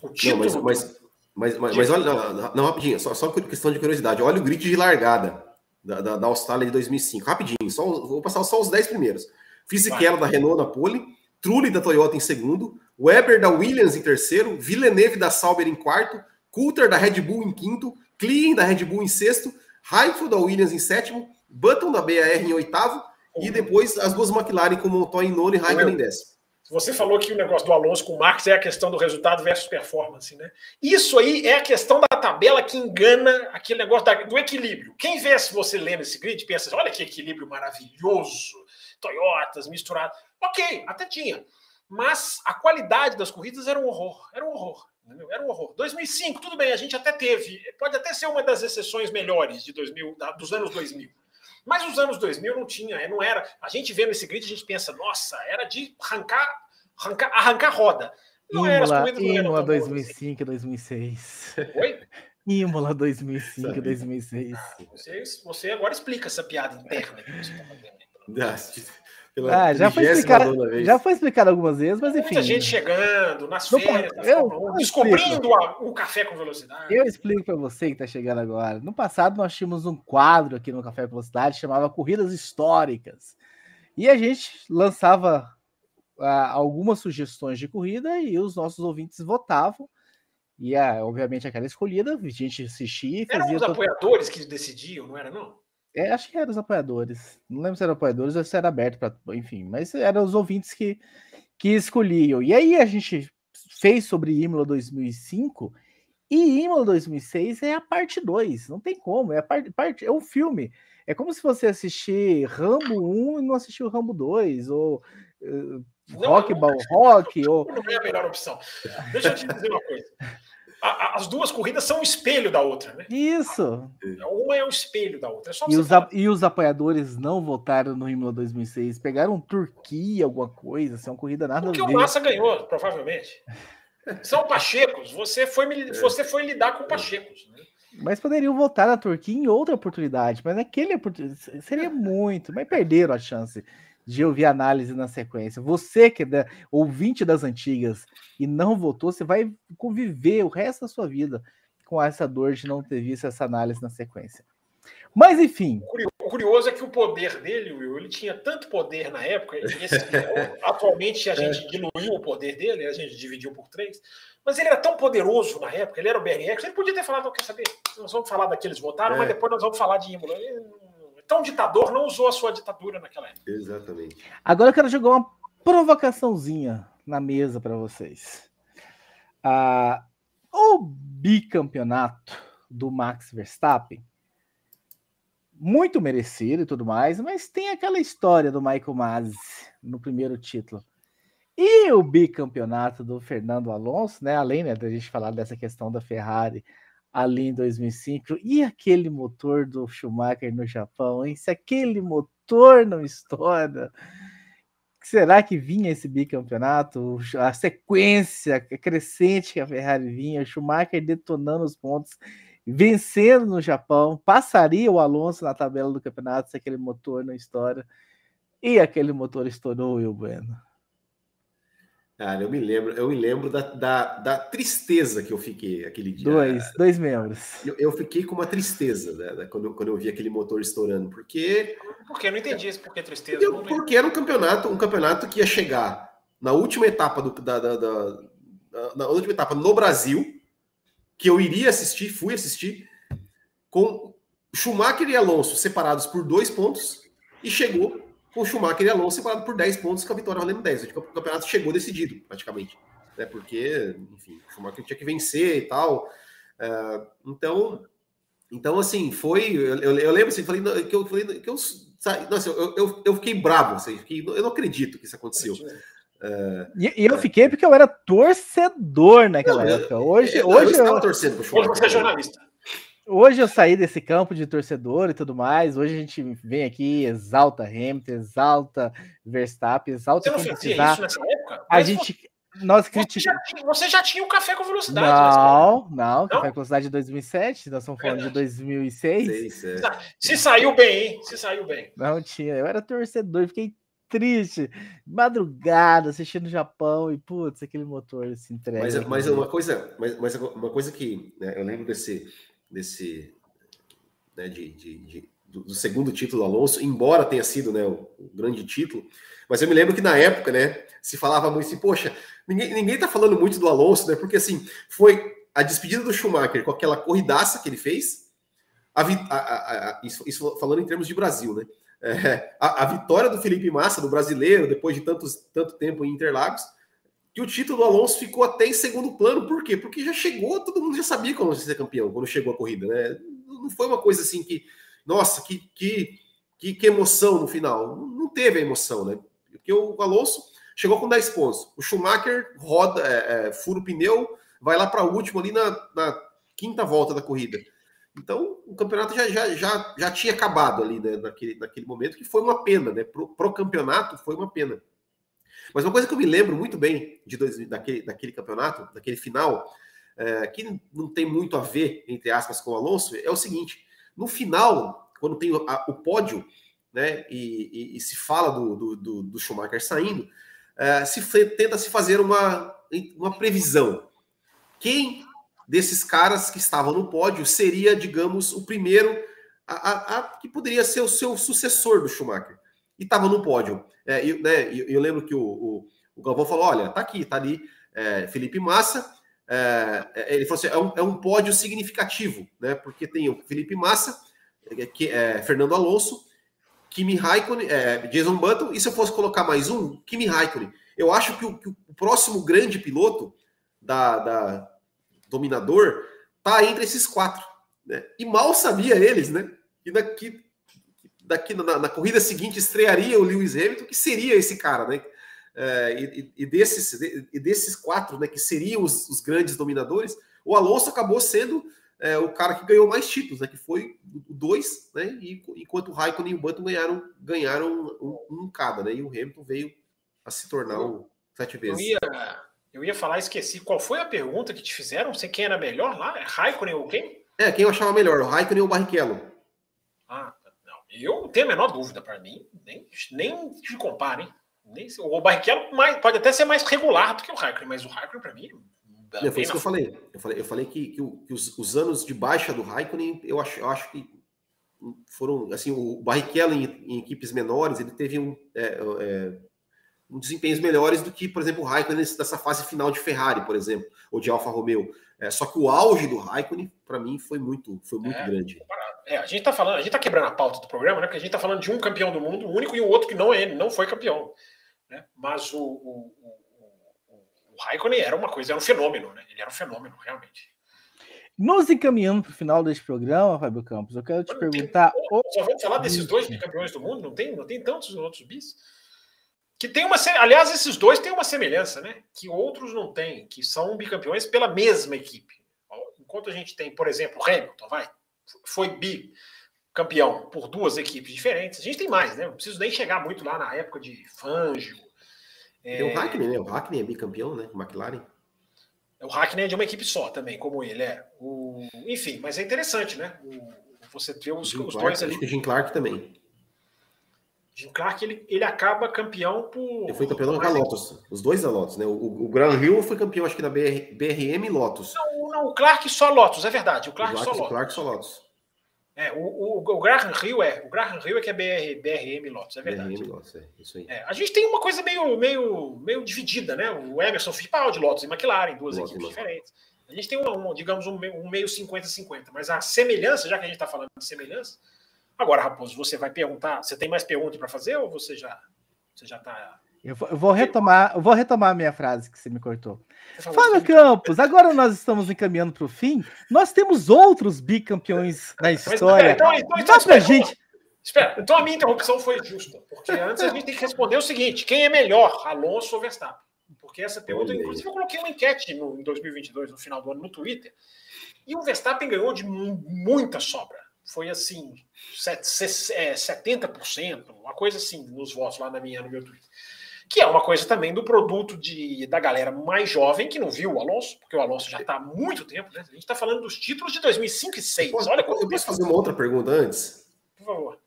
o Não, título. mas, mas, mas, mas, mas olha, não, não, não, rapidinho, só, só questão de curiosidade, olha o grid de largada da, da, da Austrália de 2005, rapidinho, só, vou passar só os 10 primeiros. Fisichella da Renault na pole, Trulli da Toyota em segundo, Weber da Williams em terceiro, Villeneuve da Sauber em quarto, Coulter da Red Bull em quinto, Klein da Red Bull em sexto, Heifel da Williams em sétimo, Button da BAR em oitavo, e depois as duas McLaren com Montoya em nono e Raikkonen em décimo. Você falou que o negócio do Alonso com o Marx é a questão do resultado versus performance, né? Isso aí é a questão da tabela que engana aquele negócio da- do equilíbrio. Quem vê se você lendo esse grid pensa, assim, olha que equilíbrio maravilhoso, Toyotas misturadas. Ok, até tinha. Mas a qualidade das corridas era um horror, era um horror. Era um horror. 2005, tudo bem, a gente até teve, pode até ser uma das exceções melhores de 2000, da- dos anos 2000. Mas os anos 2000 não tinha, não era. A gente vê nesse grid, a gente pensa, nossa, era de arrancar, arrancar, arrancar roda. Não era, as Imola, corridas não Imola tão boas 2005 2006. assim. Oi? Imola 2005 Sabe. 2006. Você, você agora explica essa piada interna que você está fazendo. Ah, já foi explicado, vez. já foi explicado algumas vezes, mas enfim. Muita gente chegando nas Não, férias, da eu- Fórmula 1, eu descobrindo a- o café com velocidade. Eu explico para você que está chegando agora. No passado, nós tínhamos um quadro aqui no Café Velocidade chamava Corridas Históricas. E a gente lançava ah, algumas sugestões de corrida e os nossos ouvintes votavam. E, ah, obviamente, aquela escolhida, a gente assistia e Eram fazia. os todo- apoiadores que decidiam, não era, não? É, acho que eram os apoiadores. Não lembro se eram apoiadores ou se era aberto para. Enfim, mas eram os ouvintes que, que escolhiam. E aí a gente fez sobre Imola 2005 E Imola 2006 é a parte 2, não tem como, é a parte, parte é um filme. É como se você assistir Rambo 1 e não assistir o Rambo 2, ou uh, Rock Ball Rock, ou... Não é a melhor opção. Deixa eu te dizer uma coisa. As duas corridas são um espelho da outra, né? Isso. Uma é o um espelho da outra. É e, os e, os apoiadores não votaram no Imola 2006, pegaram Turquia, alguma coisa, assim, uma corrida nada Porque a ver. o Massa ganhou, provavelmente. São Pachecos. Você foi, é. você foi lidar com Pachecos. Né? Mas poderiam voltar na Turquia em outra oportunidade. Mas naquele seria muito. Mas perderam a chance de ouvir análise na sequência. Você que é da, ouvinte das antigas e não votou, você vai conviver o resto da sua vida com essa dor de não ter visto essa análise na sequência. Mas enfim. O curioso é que o poder dele, Will, ele tinha tanto poder na época, esse, atualmente a gente diluiu o poder dele, a gente dividiu por três, mas ele era tão poderoso na época, ele era o BRX, ele podia ter falado, não quer saber, nós vamos falar daqueles votaram, é. mas depois nós vamos falar de Imola. Tão ditador, não usou a sua ditadura naquela época. Exatamente. Agora eu quero jogar uma provocaçãozinha na mesa para vocês. Ah, o bicampeonato do Max Verstappen muito merecido e tudo mais, mas tem aquela história do Michael Masi no primeiro título. E o bicampeonato do Fernando Alonso, né? Além né, da gente falar dessa questão da Ferrari ali em 2005, e aquele motor do Schumacher no Japão, hein? Se aquele motor não estoura, será que vinha esse bicampeonato? A sequência crescente que a Ferrari vinha, o Schumacher detonando os pontos vencendo no Japão, passaria o Alonso na tabela do campeonato se aquele motor não estoura. E aquele motor estourou, Will Bueno. Cara, eu me lembro, eu me lembro da, da, da, tristeza que eu fiquei aquele dia. Dois, dois membros. Eu, eu fiquei com uma tristeza né, quando, eu, quando eu vi aquele motor estourando, porque. Por que? Eu não entendi isso, por que tristeza? Porque, porque era um campeonato, um campeonato que ia chegar na última etapa do, da, da, da na última etapa no Brasil, que eu iria assistir, fui assistir, com Schumacher e Alonso separados por dois pontos, e chegou com Schumacher e Alonso separados por 10 pontos, com a vitória valendo 10. O campeonato chegou decidido, praticamente. Né? Porque, enfim, o Schumacher tinha que vencer e tal. Uh, então, então, assim, foi. Eu, eu, eu lembro assim, falei, que eu falei que eu. Nossa, eu, eu, eu fiquei bravo, assim, fiquei, eu não acredito que isso aconteceu. Uh, e, e, eu fiquei porque eu era torcedor naquela não, época. Hoje, eu, hoje eu, eu torcendo pro Hoje você é jornalista. Hoje eu saí desse campo de torcedor e tudo mais. Hoje a gente vem aqui, exalta Hamilton, exalta Verstappen, exalta. Você não fazia isso nessa época? A gente. Nós criticamos. Você, já tinha o Café com Velocidade. Não, não, não, Café com Velocidade de 2007. Nós estamos falando é de 2006. Sei, Se saiu bem, hein? Se saiu bem. Não tinha. Eu era torcedor, fiquei triste. Madrugada, assistindo o Japão e, putz, aquele motor se entrega. Mas, mas uma coisa, mas, mas uma coisa que né, eu lembro desse, desse né, de, de, de do, do, segundo título do Alonso, embora tenha sido né, o, o, grande título, mas eu me lembro que na época, né, se falava muito assim, poxa, ninguém, ninguém tá falando muito do Alonso, né, porque assim, foi a despedida do Schumacher com aquela corridaça que ele fez, a, a, a, isso, isso falando em termos de Brasil, né, é, a, a, vitória do Felipe Massa, do brasileiro, depois de tantos, tanto tempo em Interlagos, que o título do Alonso ficou até em segundo plano. Por quê? Porque já chegou, todo mundo já sabia que o Alonso ia ser campeão quando chegou a corrida, né? Não foi uma coisa assim que, nossa, que, que, que, que emoção no final. Não teve a emoção, né? Porque o Alonso chegou com 10 pontos. O Schumacher roda, é, é, fura o pneu, vai lá para o último ali na, na quinta volta da corrida. Então, o campeonato já, já, já, já tinha acabado ali né, naquele, naquele momento, que foi uma pena, né? Pro, pro campeonato foi uma pena. Mas uma coisa que eu me lembro muito bem de dois, daquele, daquele campeonato, daquele final, é, que não tem muito a ver, entre aspas, com o Alonso, é o seguinte: no final, quando tem a, o pódio, né, e, e, e se fala do, do, do, do Schumacher saindo, é, se tenta se fazer uma, uma previsão. Quem desses caras que estavam no pódio seria, digamos, o primeiro a, a, a que poderia ser o seu sucessor do Schumacher. E estava no pódio. É, eu, né, eu, eu, lembro que o, o, o, Galvão falou: olha, tá aqui, tá ali é, Felipe Massa. É, é ele falou assim: é um, é um, pódio significativo, né? Porque tem o Felipe Massa, é, que, é, Fernando Alonso, Kimi Raikkonen, Jason Button, e se eu fosse colocar mais um, Kimi Raikkonen. Eu acho que o, que o próximo grande piloto da, da dominador tá entre esses quatro. Né? E mal sabia eles, né? E daqui, na, na, corrida seguinte estrearia o Lewis Hamilton, que seria esse cara, né? É, e, e, desses, e desses quatro, né, que seriam os, os grandes dominadores, o Alonso acabou sendo é, o cara que ganhou mais títulos, né, que foi o dois, né, e, enquanto o Raikkonen e o Button ganharam, ganharam um, um, cada, né, e o Hamilton veio a se tornar o sete vezes. Eu ia, eu ia falar, esqueci. Qual foi a pergunta que te fizeram? Não sei quem era melhor lá? Raikkonen ou quem? É, quem eu achava melhor, o Raikkonen ou o Barrichello. Eu não tenho a menor dúvida para mim. Nem, nem compara, hein? Nem, o Barrichello pode até ser mais regular do que o Raikkonen, mas o Raikkonen, para mim. Não, foi isso que eu falei. Eu falei, eu falei que, que, que os, os, anos de baixa do Raikkonen, eu acho, eu acho que foram. Assim, o Barrichello em, em equipes menores, ele teve um. É, é, um desempenhos melhores do que, por exemplo, o Raikkonen nessa fase final de Ferrari, por exemplo, ou de Alfa Romeo. É, só que o auge do Raikkonen, para mim, foi muito, foi muito é, grande. É, a gente tá falando, a gente tá quebrando a pauta do programa, né? Porque a gente tá falando de um campeão do mundo, o único e o outro que não é, não foi campeão. Né? Mas o, o, o, o Raikkonen era uma coisa, era um fenômeno, né? Ele era um fenômeno, realmente. Nos encaminhando para o final desse programa, Fábio Campos, eu quero te perguntar. Tem, só vamos falar desses dois campeões do mundo? Não tem, não tem tantos outros bis? Que tem uma. Aliás, esses dois têm uma semelhança, né? Que outros não têm, que são bicampeões pela mesma equipe. Enquanto a gente tem, por exemplo, Hamilton, vai, foi bicampeão por duas equipes diferentes. A gente tem mais, né? Não preciso nem chegar muito lá na época de Fangio. Tem é... o Hackney, né? O Hackney é bicampeão, né? O McLaren. O Hackney é de uma equipe só também, como ele é. O... Enfim, mas é interessante, né? O... Você ter os, os Clark, dois ali. O Jim Clark também. Jim Clark ele, ele acaba campeão por. Ele foi campeão da Lotus, os dois da Lotus, né? O, o Graham Hill foi campeão, acho que na BR, BRM e Lotus. Não, não, o Clark só Lotus, é verdade. O Clark, o Clark só Lotus. Clark só Lotus. É, o, o, o Graham Hill é. O Graham Hill é que é BR, BRM Lotus, é verdade. BRM Lotus, é isso aí. É, a gente tem uma coisa meio, meio, meio dividida, né? O Emerson Fittipaldi, Lotus e McLaren, duas Lotus equipes diferentes. A gente tem uma, uma digamos, um meio 50-50, mas a semelhança, já que a gente está falando de semelhança Agora, Raposo, você vai perguntar, você tem mais perguntas para fazer ou você já você já está eu vou, eu vou retomar, eu vou retomar a minha frase que você me cortou. Fábio Campos, agora nós estamos encaminhando para o fim. Nós temos outros bicampeões na história. Mas, então, então, então, gente. Espera, então a minha interrupção foi justa, porque antes a gente tem que responder o seguinte: quem é melhor, Alonso ou Verstappen? Porque essa pergunta, inclusive, eu coloquei uma enquete no, em 2022, no final do ano, no Twitter, e o Verstappen ganhou de muita sobra foi assim, 70%, é, uma coisa assim, nos votos lá na minha, no meu Twitter. Que é uma coisa também do produto de, da galera mais jovem que não viu o Alonso, porque o Alonso já está há muito tempo, né? A gente está falando dos títulos de 2005 e 2006. Olha eu posso fazer uma outra pergunta antes? Por favor.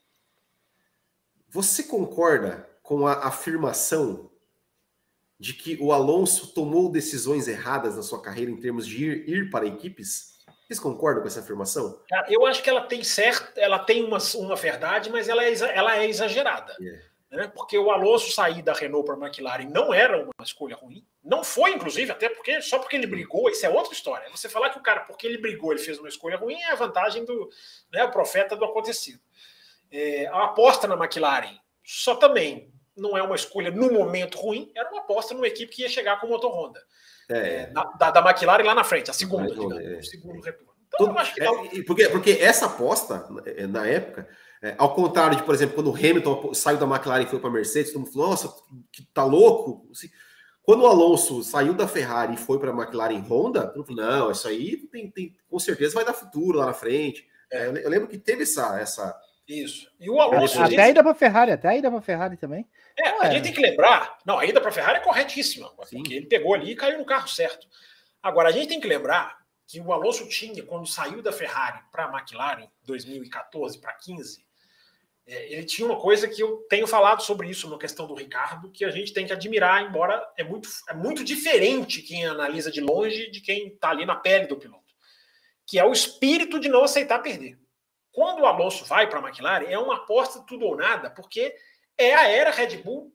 Você concorda com a afirmação de que o Alonso tomou decisões erradas na sua carreira em termos de ir, ir para equipes? Vocês concordam com essa afirmação? Eu acho que ela tem certo, ela tem uma, uma verdade, mas ela é, ela é exagerada. Yeah. Né? Porque o Alonso sair da Renault para a McLaren não era uma escolha ruim. Não foi, inclusive, até porque só porque ele brigou, isso é outra história. Você falar que o cara, porque ele brigou, ele fez uma escolha ruim, é a vantagem do né, o profeta do acontecido. É, a aposta na McLaren só também não é uma escolha no momento ruim, era uma aposta numa equipe que ia chegar com o motor Honda. É. Da, da, McLaren lá na frente, a segunda, digamos, é. o segundo retorno. Então, acho que é, porque, porque essa aposta, é, na época, é, ao contrário de, por exemplo, quando o Hamilton saiu da McLaren e foi para a Mercedes, todo mundo falou, nossa, que tá louco. Assim, quando o Alonso saiu da Ferrari e foi para a McLaren Honda, todo mundo falou, não, isso aí tem, tem, com certeza vai dar futuro lá na frente. É. eu lembro que teve essa, essa, isso. E o Alonso. Até a ida para Ferrari, até a ida para Ferrari também. É, a gente tem que lembrar. Não, a ida para Ferrari é corretíssima, Sim. porque ele pegou ali e caiu no carro certo. Agora, a gente tem que lembrar que o Alonso tinha, quando saiu da Ferrari para a McLaren, 2014 para 15, é, ele tinha uma coisa que eu tenho falado sobre isso na questão do Ricardo, que a gente tem que admirar, embora é muito, é muito diferente quem analisa de longe de quem está ali na pele do piloto, que é o espírito de não aceitar perder. Quando o Alonso vai para a McLaren, é uma aposta tudo ou nada, porque é a era Red Bull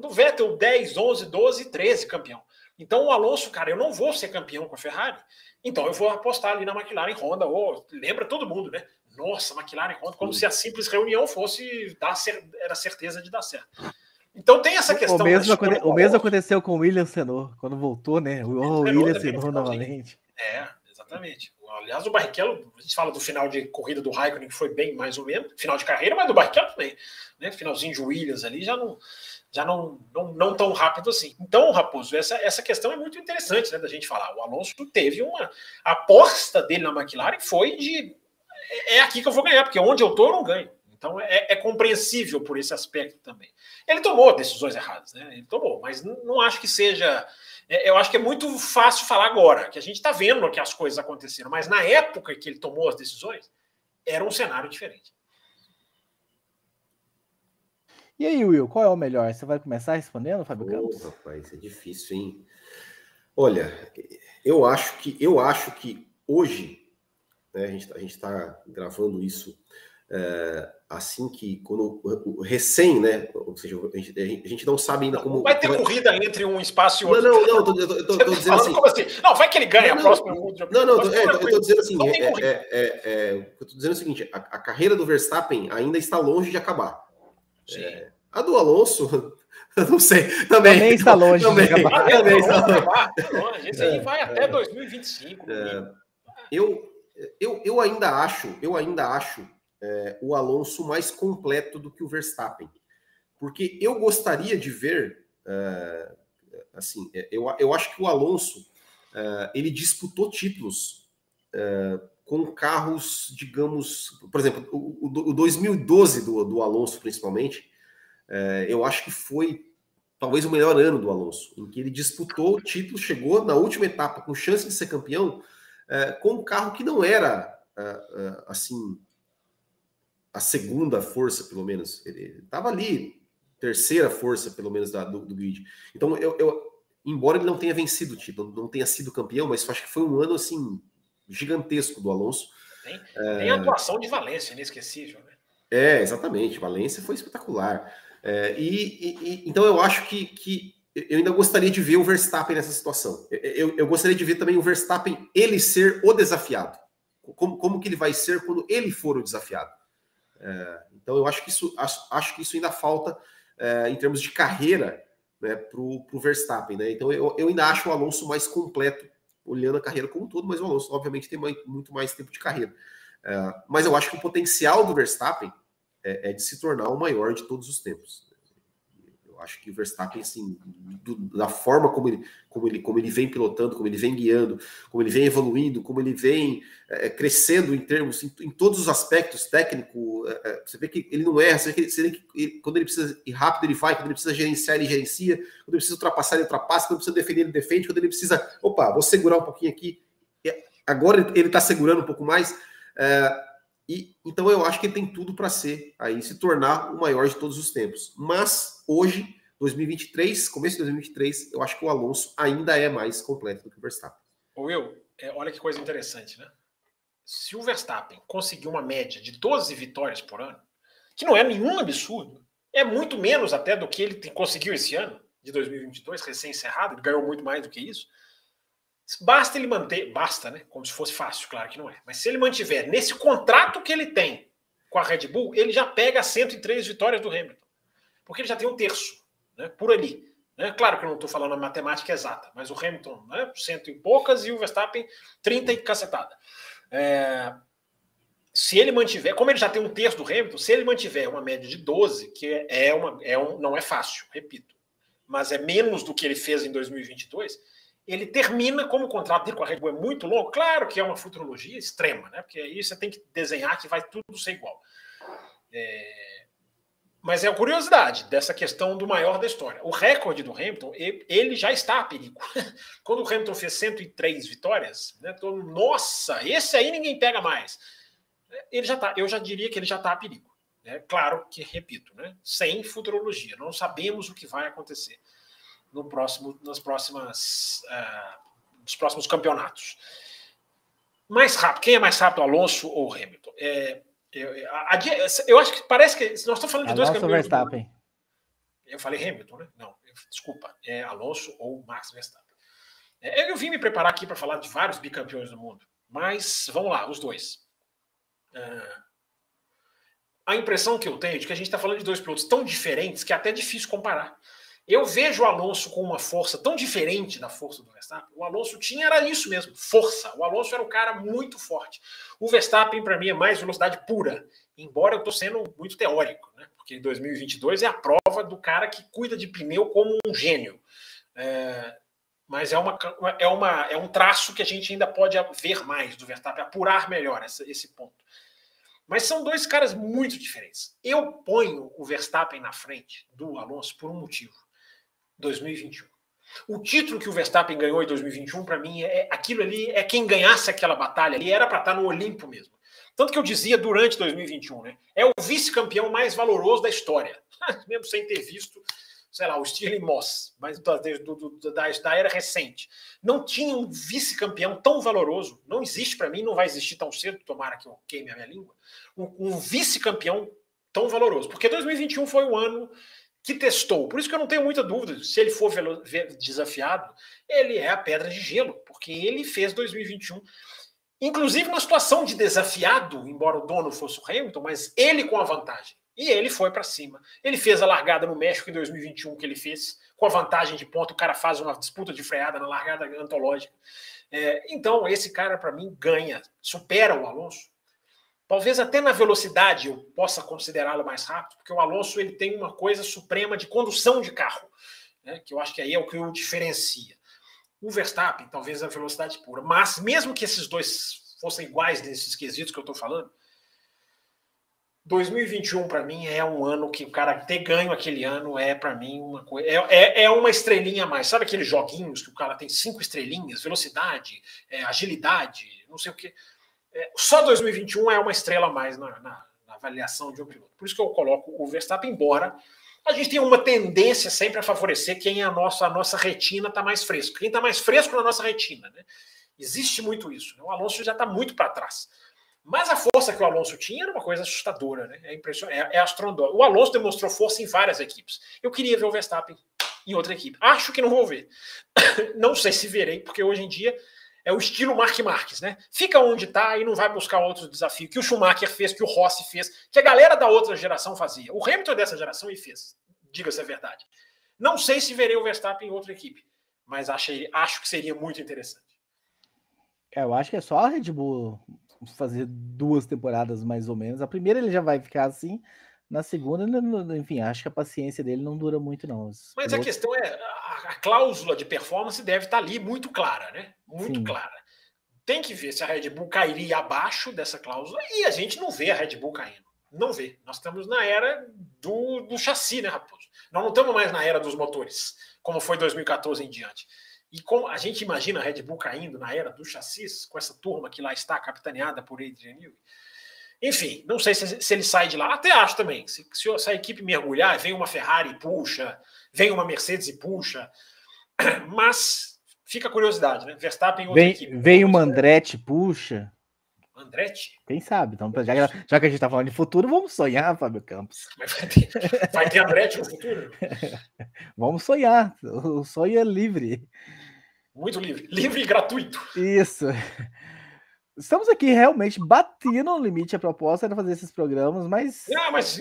do Vettel 10, 11, 12, 13 campeão. Então o Alonso, cara, eu não vou ser campeão com a Ferrari, então eu vou apostar ali na McLaren Honda. Ou, lembra todo mundo, né? Nossa, McLaren Honda, como se a simples reunião fosse dar era certeza de dar certo. Então tem essa questão. O mesmo, aconte, o mesmo aconteceu com o William Senor, quando voltou, né? O, o William Senor novamente. É, Exatamente. Aliás, o Barrichello, a gente fala do final de corrida do Raikkonen, que foi bem mais ou menos, final de carreira, mas do Barrichello também. Né? Finalzinho de Williams ali já não já não, não, não tão rápido assim. Então, Raposo, essa, essa questão é muito interessante né, da gente falar. O Alonso teve uma a aposta dele na McLaren foi de é, é aqui que eu vou ganhar, porque onde eu tô eu não ganho. Então é, é, compreensível por esse aspecto também. Ele tomou decisões erradas, né? Ele tomou, mas não, não acho que seja. É, eu acho que é muito fácil falar agora, que a gente está vendo que as coisas aconteceram, mas na época que ele tomou as decisões, era um cenário diferente. E aí, Will, qual é o melhor? Você vai começar respondendo, Fábio oh, Campos? Rapaz, é difícil, hein? Olha, eu acho que eu acho que hoje, né, a gente está gravando isso é, assim que quando o, recém, né? Ou seja, a gente, a gente não sabe ainda como. Vai ter corrida entre um espaço e outro. Não, não, não, tô, tô, tô, tô dizendo assim, assim, Não, vai que ele ganha não, a próxima. Não, não, não é, eu tô dizendo assim, é, é, é, é, eu tô dizendo o seguinte: a, a carreira do Verstappen ainda está longe de acabar. É, a do Alonso, não sei. Também, também está longe. Também, também está longe. Esse aí vai até 2025. É, eu, eu, eu ainda acho, eu ainda acho é, o Alonso mais completo do que o Verstappen. Porque eu gostaria de ver, é, assim, é, eu, eu acho que o Alonso, é, ele disputou títulos com carros, digamos, por exemplo, o, o 2012 do, do Alonso, principalmente, eu acho que foi talvez o melhor ano do Alonso, em que ele disputou o título, chegou na última etapa com chance de ser campeão, com um carro que não era assim a segunda força, pelo menos. Ele estava ali, terceira força, pelo menos, da, do, do grid. Então, eu, eu, embora ele não tenha vencido o título, não tenha sido campeão, mas acho que foi um ano assim gigantesco do Alonso. Tem, é... tem a atuação de Valência, inesquecível, né? É, exatamente. Valência foi espetacular. É, e, e, então eu acho que, que eu ainda gostaria de ver o Verstappen nessa situação. Eu, eu, gostaria de ver também o Verstappen ele ser o desafiado. Como, como que ele vai ser quando ele for o desafiado? É, então eu acho que isso acho, acho que isso ainda falta é, em termos de carreira né, para o Verstappen. Né? Então eu, eu ainda acho o Alonso mais completo, olhando a carreira como um todo, mas o Alonso, obviamente, tem mais, muito mais tempo de carreira. É, mas eu acho que o potencial do Verstappen é, é de se tornar o maior de todos os tempos acho que o Verstappen, assim, do, da forma como ele, como, ele, como ele vem pilotando, como ele vem guiando, como ele vem evoluindo, como ele vem é, crescendo em termos, em, em, todos os aspectos técnico, é, é você vê que ele não erra, você vê que, você vê que ele, quando ele precisa ir rápido, ele vai, quando ele precisa gerenciar, ele gerencia, quando ele precisa ultrapassar, ele ultrapassa, quando ele precisa defender, ele defende, quando ele precisa, opa, vou segurar um pouquinho aqui, agora ele está segurando um pouco mais, é, e então eu acho que ele tem tudo para ser aí se tornar o maior de todos os tempos. Mas hoje, 2023, começo de 2023, eu acho que o Alonso ainda é mais completo do que o Verstappen. Will, é, olha que coisa interessante, né? Se o Verstappen conseguir uma média de 12 vitórias por ano, que não é nenhum absurdo, é muito menos até do que ele conseguiu esse ano, de 2022, recém-encerrado, ele ganhou muito mais do que isso. Basta ele manter, basta, né? Como se fosse fácil, claro que não é. Mas se ele mantiver nesse contrato que ele tem com a Red Bull, ele já pega 103 vitórias do Hamilton. Porque ele já tem um terço, né? Por ali. Né? Claro que eu não estou falando a matemática exata, mas o Hamilton, né? Cento e poucas e o Verstappen, 30 e cacetada. É... Se ele mantiver, como ele já tem um terço do Hamilton, se ele mantiver uma média de 12, que é uma, é um, não é fácil, repito, mas é menos do que ele fez em 2022 ele termina como o contrato dele com a Red Bull é muito longo. Claro que é uma futurologia extrema, né? Porque aí você tem que desenhar que vai tudo ser igual. É... Mas é a curiosidade dessa questão do maior da história. O recorde do Hamilton, ele já está a perigo. Quando o Hamilton fez 103 vitórias, né, todo, nossa, esse aí ninguém pega mais. Ele já tá, eu já diria que ele já está a perigo. É claro que, repito, né, sem futurologia, não sabemos o que vai acontecer no próximo, nas próximas, uh, nos próximos campeonatos. Mais rápido, quem é mais rápido, Alonso ou Hamilton? É, eu, a, a, eu acho que parece que nós estamos falando de Alonso dois campeões. Verstappen. Eu falei Hamilton, né? Não, desculpa, é Alonso ou Max Verstappen. É, eu vim me preparar aqui para falar de vários bicampeões do mundo, mas vamos lá, os dois. Uh, a impressão que eu tenho é de que a gente está falando de dois pilotos tão diferentes que é até difícil comparar. Eu vejo o Alonso com uma força tão diferente da força do Verstappen. O Alonso tinha era isso mesmo, força. O Alonso era um cara muito forte. O Verstappen para mim é mais velocidade pura, embora eu estou sendo muito teórico, né? Porque 2022 é a prova do cara que cuida de pneu como um gênio. É, mas é, uma, é, uma, é um traço que a gente ainda pode ver mais do Verstappen, apurar melhor essa, esse ponto. Mas são dois caras muito diferentes. Eu ponho o Verstappen na frente do Alonso por um motivo. 2021. O título que o Verstappen ganhou em 2021, para mim, é aquilo ali, é quem ganhasse aquela batalha ali, era para estar tá no Olimpo mesmo. Tanto que eu dizia durante 2021, né? É o vice-campeão mais valoroso da história. mesmo sem ter visto, sei lá, o Stirling Moss, mas do, do, da, da era recente. Não tinha um vice-campeão tão valoroso. Não existe para mim, não vai existir tão cedo, tomara que eu queime a minha língua. Um, um vice-campeão tão valoroso. Porque 2021 foi o ano que testou. Por isso que eu não tenho muita dúvida. Se ele for desafiado, ele é a pedra de gelo, porque ele fez 2021. Inclusive na situação de desafiado, embora o dono fosse o Hamilton, mas ele com a vantagem. E ele foi para cima. Ele fez a largada no México em 2021 que ele fez, com a vantagem de ponto. O cara faz uma disputa de freada na largada antológica. É, então, esse cara, para mim, ganha, supera o Alonso Talvez até na velocidade eu possa considerá-lo mais rápido, porque o Alonso ele tem uma coisa suprema de condução de carro, né, que eu acho que aí é o que o diferencia. O Verstappen, talvez a velocidade pura, mas mesmo que esses dois fossem iguais nesses quesitos que eu estou falando, 2021 para mim é um ano que o cara ter ganho aquele ano é para mim uma coisa é, é, é, uma estrelinha a mais. Sabe aqueles joguinhos que o cara tem cinco estrelinhas, velocidade, é, agilidade, não sei o que é, só 2021 é uma estrela a mais na, na, na, avaliação de um piloto. Por isso que eu coloco o Verstappen, embora a gente tenha uma tendência sempre a favorecer quem é a nossa, a nossa retina está mais fresco. Quem está mais fresco na nossa retina. Né? Existe muito isso. Né? O Alonso já está muito para trás. Mas a força que o Alonso tinha era uma coisa assustadora, né? É impressionante, é, é astronômico. O Alonso demonstrou força em várias equipes. Eu queria ver o Verstappen em outra equipe. Acho que não vou ver. não sei se verei, porque hoje em dia é o estilo Mark Marques, né? Fica onde está e não vai buscar outros desafios que o Schumacher fez, que o Rossi fez, que a galera da outra geração fazia. O Hamilton é dessa geração e fez, diga-se a verdade. Não sei se verei o Verstappen em outra equipe, mas achei, acho que seria muito interessante. É, eu acho que é só a Red Bull fazer duas temporadas mais ou menos. A primeira ele já vai ficar assim, na segunda, enfim, acho que a paciência dele não dura muito, não. Mas a questão é, a, cláusula de performance deve estar ali muito clara, né? Muito Sim. clara. Tem que ver se a Red Bull cairia abaixo dessa cláusula e a gente não vê a Red Bull caindo. Não vê. Nós estamos na era do, do chassi, né, Raposo? Nós não estamos mais na era dos motores, como foi 2014 em diante. E como a gente imagina a Red Bull caindo na era dos chassis, com essa turma que lá está capitaneada por Adrian Newey, enfim, não sei se, se, ele sai de lá. Até acho também. Se, se, a equipe mergulhar, vem uma Ferrari e puxa, vem uma Mercedes e puxa. Mas fica a curiosidade, né? Verstappen outra vem, equipe. Vem uma Andretti puxa. Andretti? Quem sabe? Então, já, já que a gente está falando de futuro, vamos sonhar, Fábio Campos. Vai ter, vai ter Andretti no futuro? vamos sonhar. O sonho é livre. Muito livre. Livre e gratuito. Isso. Estamos aqui realmente batendo no limite. A proposta era fazer esses programas, mas. Não, mas.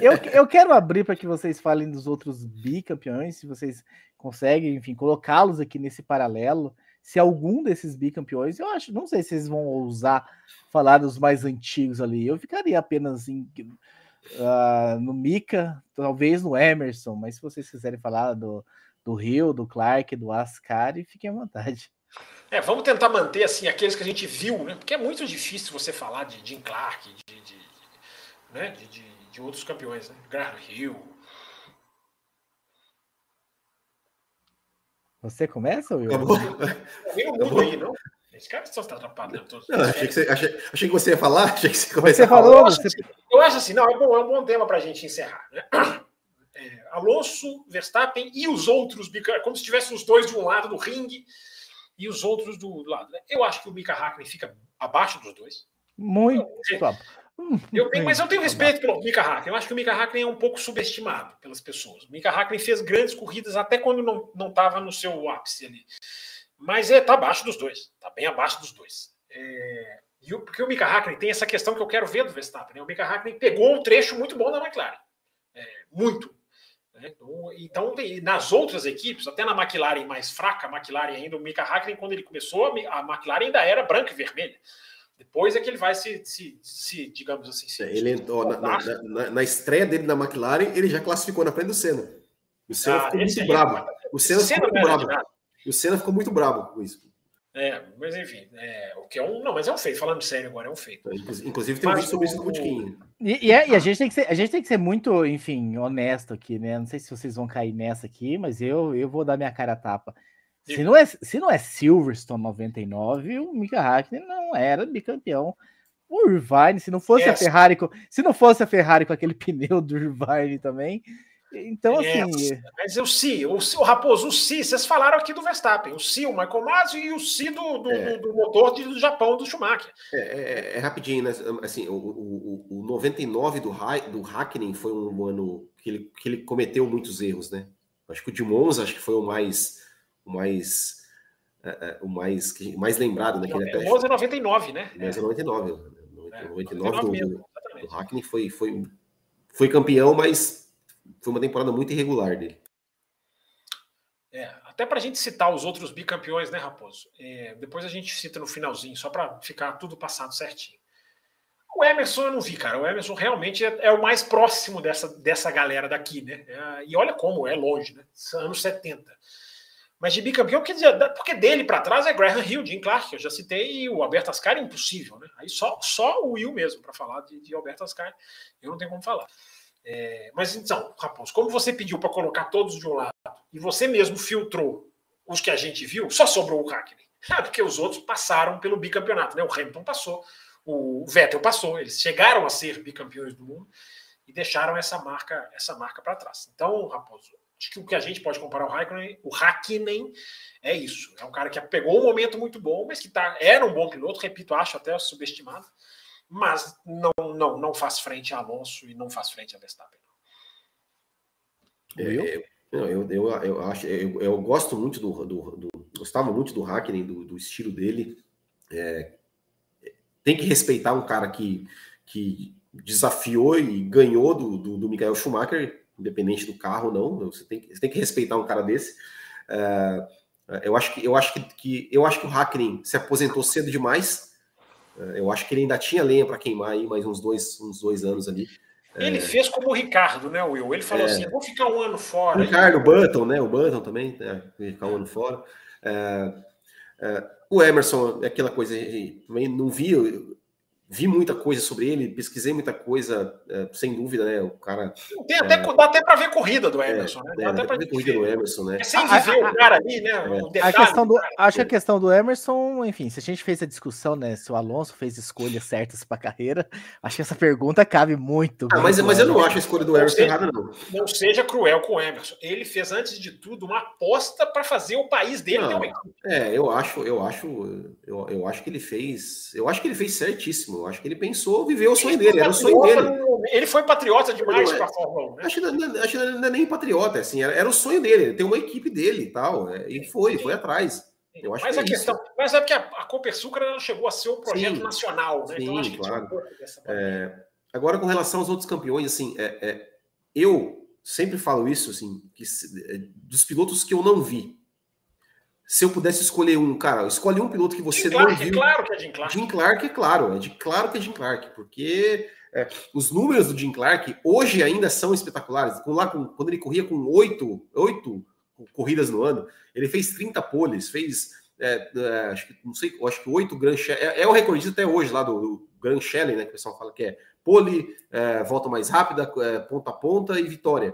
eu, eu quero abrir para que vocês falem dos outros bicampeões, se vocês conseguem, enfim, colocá-los aqui nesse paralelo. Se algum desses bicampeões, eu acho, não sei se vocês vão ousar falar dos mais antigos ali. Eu ficaria apenas em, uh, no Mika, talvez no Emerson, mas se vocês quiserem falar do, do Rio, do Clark, do Ascari, fiquem à vontade. É, vamos tentar manter assim aqueles que a gente viu, né? Porque é muito difícil você falar de Jim Clark, de, de, né? de, de, de outros campeões, né? Graham Hill. Você começa, Will? Acabou. Não mundo aí, não? Esse cara só está atrapalhando todos. Não, achei, que você, achei, achei que você ia falar. Achei que você, você falou. Eu acho, assim, eu acho assim, não, é, bom, é um bom tema para a gente encerrar. Né? É, Alonso, Verstappen e os outros, como se tivessem os dois de um lado do ringue e os outros do lado. Né? Eu acho que o Mika Hakkinen fica abaixo dos dois. Muito. Eu tenho, mas eu tenho respeito pelo Mika Hakkinen. Eu acho que o Mika Hakkinen é um pouco subestimado pelas pessoas. O Mika Hakkinen fez grandes corridas até quando não estava no seu ápice ali. Mas está é, abaixo dos dois. Está bem abaixo dos dois. É, e o, porque o Mika Hakkinen tem essa questão que eu quero ver do Verstappen. Né? O Mika Hakkinen pegou um trecho muito bom da McLaren. É, muito. É, Né? Então, nas outras equipes, até na McLaren mais fraca, a McLaren ainda, o Mika Hakkinen, quando ele começou, a McLaren ainda era branca e vermelha. Depois é que ele vai se, se, se digamos assim, se, é, ele na, na, na, na, estreia dele na McLaren, ele já classificou na frente do Senna. O Senna ah, ficou muito bravo. O Senna, Senna ficou muito bravo. O Senna ficou muito bravo com isso. É, mas enfim, é, o que é um. Não, mas é um feito, falando sério agora, é um feito. Inclusive, tem um vídeo sobre isso no Botiquim. E, e, é, e, a, gente tem que ser, a gente tem que ser muito, enfim, honesto aqui, né? Não sei se vocês vão cair nessa aqui, mas eu, eu vou dar minha cara a tapa. Se não, é, se não é Silverstone 99, o Mika Hakkinen não era bicampeão. O Irvine, se não fosse a Ferrari, se não fosse a Ferrari com aquele pneu do Irvine também, então é, assim, mas o Si, o, o Raposo, o Si, vocês falaram aqui do Verstappen, o Si, o Michael Masi e o Si do, do, é. do, do motor do Japão do Schumacher. É, é, é rapidinho, né? Assim, o, o, o 99 do, do Hakkinen foi um ano que ele, que ele cometeu muitos erros, né? Acho que o de Monza acho que foi o mais o mais é, é, o mais, mais lembrado naquele né, é, O Monza é 99, né? É 99. 99, 99 do, do, do Hackney foi, foi, foi campeão, mas foi uma temporada muito irregular dele. É, até para a gente citar os outros bicampeões, né, Raposo? É, depois a gente cita no finalzinho, só para ficar tudo passado certinho. O Emerson eu não vi, cara. O Emerson realmente é, é o mais próximo dessa, dessa galera daqui, né? É, e olha como é longe, né? Anos 70. Mas de bicampeão, quer dizer, porque dele para trás é Graham Hill, Jim Clark, eu já citei, e o Alberto Ascari é impossível, né? Aí só, só o Will mesmo para falar de, de Alberto Ascari, eu não tenho como falar. É, mas então, Raposo, como você pediu para colocar todos de um lado e você mesmo filtrou os que a gente viu, só sobrou o Hackney. porque os outros passaram pelo bicampeonato, né? O Hamilton passou, o Vettel passou, eles chegaram a ser bicampeões do mundo e deixaram essa marca, essa marca para trás. Então, Raposo, Acho que o que a gente pode comparar o Raikkonen, o Hakkinen é isso. É um cara que pegou um momento muito bom, mas que tá, era um bom piloto, repito, acho até subestimado, mas não, não, não faz frente a Alonso e não faz frente a Verstappen. É, eu, eu, eu, eu, acho, eu, eu gosto muito do, do, do, gostava muito do Hakkinen, do, do estilo dele. É, tem que respeitar um cara que, que desafiou e ganhou do, do, do Michael Schumacher independente do carro não. Você tem, você tem que respeitar um cara desse. É, eu acho que eu acho que, que, eu acho que o Hackney se aposentou cedo demais. É, eu acho que ele ainda tinha lenha para queimar aí mais uns dois, uns dois anos ali. Ele é, fez como o Ricardo, né, Will? Ele falou é, assim: vou ficar um ano fora. O Ricardo, o Button, né? O Button também, né, ficar um ano fora. É, é, o Emerson, aquela coisa, também não vi, vi muita coisa sobre ele, pesquisei muita coisa, é, sem dúvida, né? O cara. Tem até, é, dá até para ver corrida do é, Emerson, né? Dá, é, até para ver corrida do Emerson, né? É sem viver o cara ali, né? É. a questão do, acho que a questão do Emerson, enfim, se a gente fez a discussão, né? Se o Alonso fez escolhas certas para a carreira, acho que essa pergunta cabe muito. Ah, mas, mas eu não acho a escolha do Emerson errada, não. Não seja cruel com o Emerson. Ele fez, antes de tudo, uma aposta para fazer o país dele não, É, eu acho, eu acho, eu, eu acho que ele fez. Eu acho que ele fez certíssimo. Eu acho que ele pensou viver o sonho dele, era o sonho dele. Ele foi patriota demais para a Fórmula 1. Né? Acho, que não, que não é nem patriota, assim, era, era o sonho dele, ter uma equipe dele e tal. É, e foi, foi atrás. Eu acho mas que é a questão, isso. mas é porque a, a Copersucar ela chegou a ser um projeto sim, nacional, né? Sim, então acho que claro. É, agora, com relação aos outros campeões, assim, é, é, eu sempre falo isso, assim, que, é, dos pilotos que eu não vi, se eu pudesse escolher um, cara, escolhe um piloto que você Jim não Clark, viu. É claro que é Jim Clark. Jim Clark, é claro, é de claro que é Jim Clark, porque é, os números do Jim Clark hoje ainda são espetaculares. Com, lá, com, quando ele corria com oito, oito corridas no ano, ele fez 30 poles, fez é, é, acho que não sei, acho que oito Grand é, é, o recordista até hoje lá do, do Grand Challenge, né? Que o pessoal fala que é pole, é, volta mais rápida, é, ponta a ponta e vitória.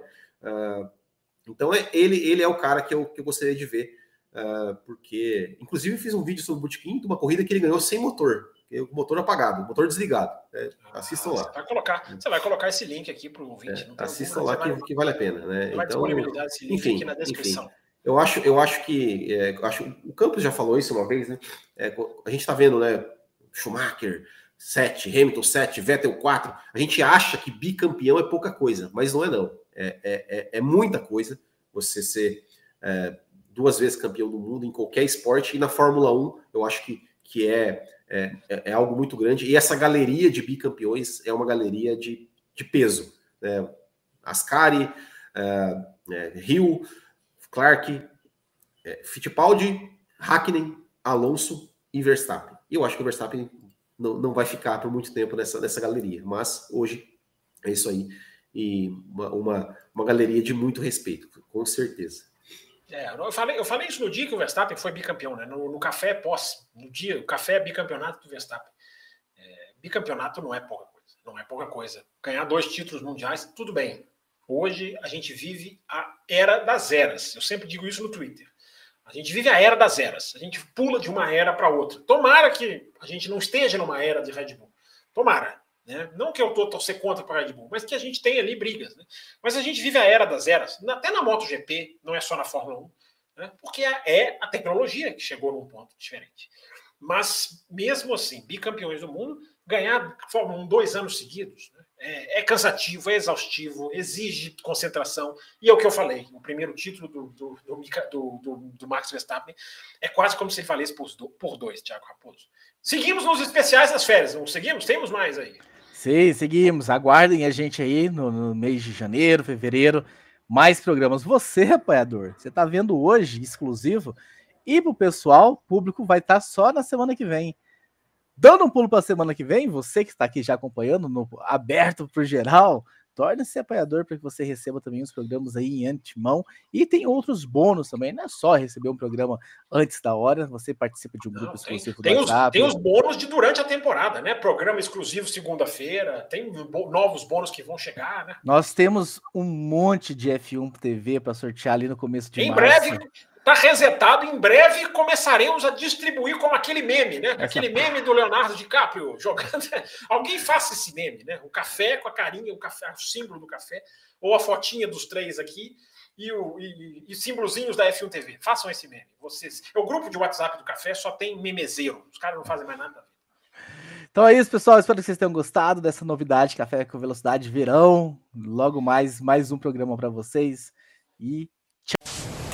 então é, ele, ele é o cara que eu, que eu gostaria de ver uh, porque, inclusive, fiz um vídeo sobre o Bootkin de uma corrida que ele ganhou sem motor, o motor apagado, o motor desligado. Né? Assistam ah, lá. Você vai, colocar, você vai colocar esse link aqui para o ouvinte. É, assistam lá que, vai, que, vale a pena. Né? Vai então, disponibilizar esse link enfim, aqui na descrição. Enfim. Eu acho, eu acho que é, acho, o Campos já falou isso uma vez, né? É, a gente está vendo, né? Schumacher 7, Hamilton 7, Vettel 4. A gente acha que bicampeão é pouca coisa, mas não é não. É, é, é, é muita coisa você ser é, duas vezes campeão do mundo em qualquer esporte, e na Fórmula 1 eu acho que, que é, é, é algo muito grande. E essa galeria de bicampeões é uma galeria de, de peso. Né? Ascari, é, É, Rio, Clark, é, Fittipaldi, Hakkinen, Alonso e Verstappen. E eu acho que o Verstappen não, não vai ficar por muito tempo nessa, nessa galeria, mas hoje é isso aí. E uma, uma, uma galeria de muito respeito, com certeza. É, eu, falei, eu falei isso no dia que o Verstappen foi bicampeão, né? No, no café pós, no dia, o café é bicampeonato do Verstappen. É, bicampeonato não é pouca coisa, não é pouca coisa. Ganhar dois títulos mundiais, tudo bem. Hoje a gente vive a era das eras. Eu sempre digo isso no Twitter. A gente vive a era das eras. A gente pula de uma era para outra. Tomara que a gente não esteja numa era de Red Bull. Tomara. Né? Não que eu estou torcer contra para a Red Bull, mas que a gente tem ali brigas. Né? Mas a gente vive a era das eras. Até na MotoGP, não é só na Fórmula 1. Né? Porque é a tecnologia que chegou num ponto diferente. Mas, mesmo assim, bicampeões do mundo, ganhar Fórmula 1 dois anos seguidos, né? é, é, cansativo, é exaustivo, exige concentração. E é o que eu falei: o primeiro título do, do, do, do, do Max Verstappen é quase como se ele falesse por, por dois, Thiago Raposo. Seguimos nos especiais das férias, não seguimos? Temos mais aí. Sim, seguimos. Aguardem a gente aí no, no mês de janeiro, fevereiro. Mais programas. Você, apoiador, você está vendo hoje, exclusivo. E para o pessoal, público vai estar tá só na semana que vem. Dando um pulo para a semana que vem, você que está aqui já acompanhando, no, aberto o geral, torne-se apoiador para que você receba também os programas aí em antemão. E tem outros bônus também, não é só receber um programa antes da hora, você participa de um grupo não, exclusivo tem, do tem WhatsApp. Os, tem os bônus de durante a temporada, né? Programa exclusivo segunda-feira, tem novos bônus que vão chegar, né? Nós temos um monte de F1 TV para sortear ali no começo de em março. Em breve, Está resetado. Em breve começaremos a distribuir como aquele meme, né? Aquele meme do Leonardo DiCaprio jogando. Alguém faça esse meme, né? O café com a carinha, o café, o símbolo do café, ou a fotinha dos três aqui e, o, e, e símbolozinhos da F1 TV. Façam esse meme. Vocês. É o grupo de WhatsApp do café só tem memezeiro. Os caras não fazem mais nada. Então é isso, pessoal. Espero que vocês tenham gostado dessa novidade Café com Velocidade Verão. Logo mais, mais um programa para vocês. E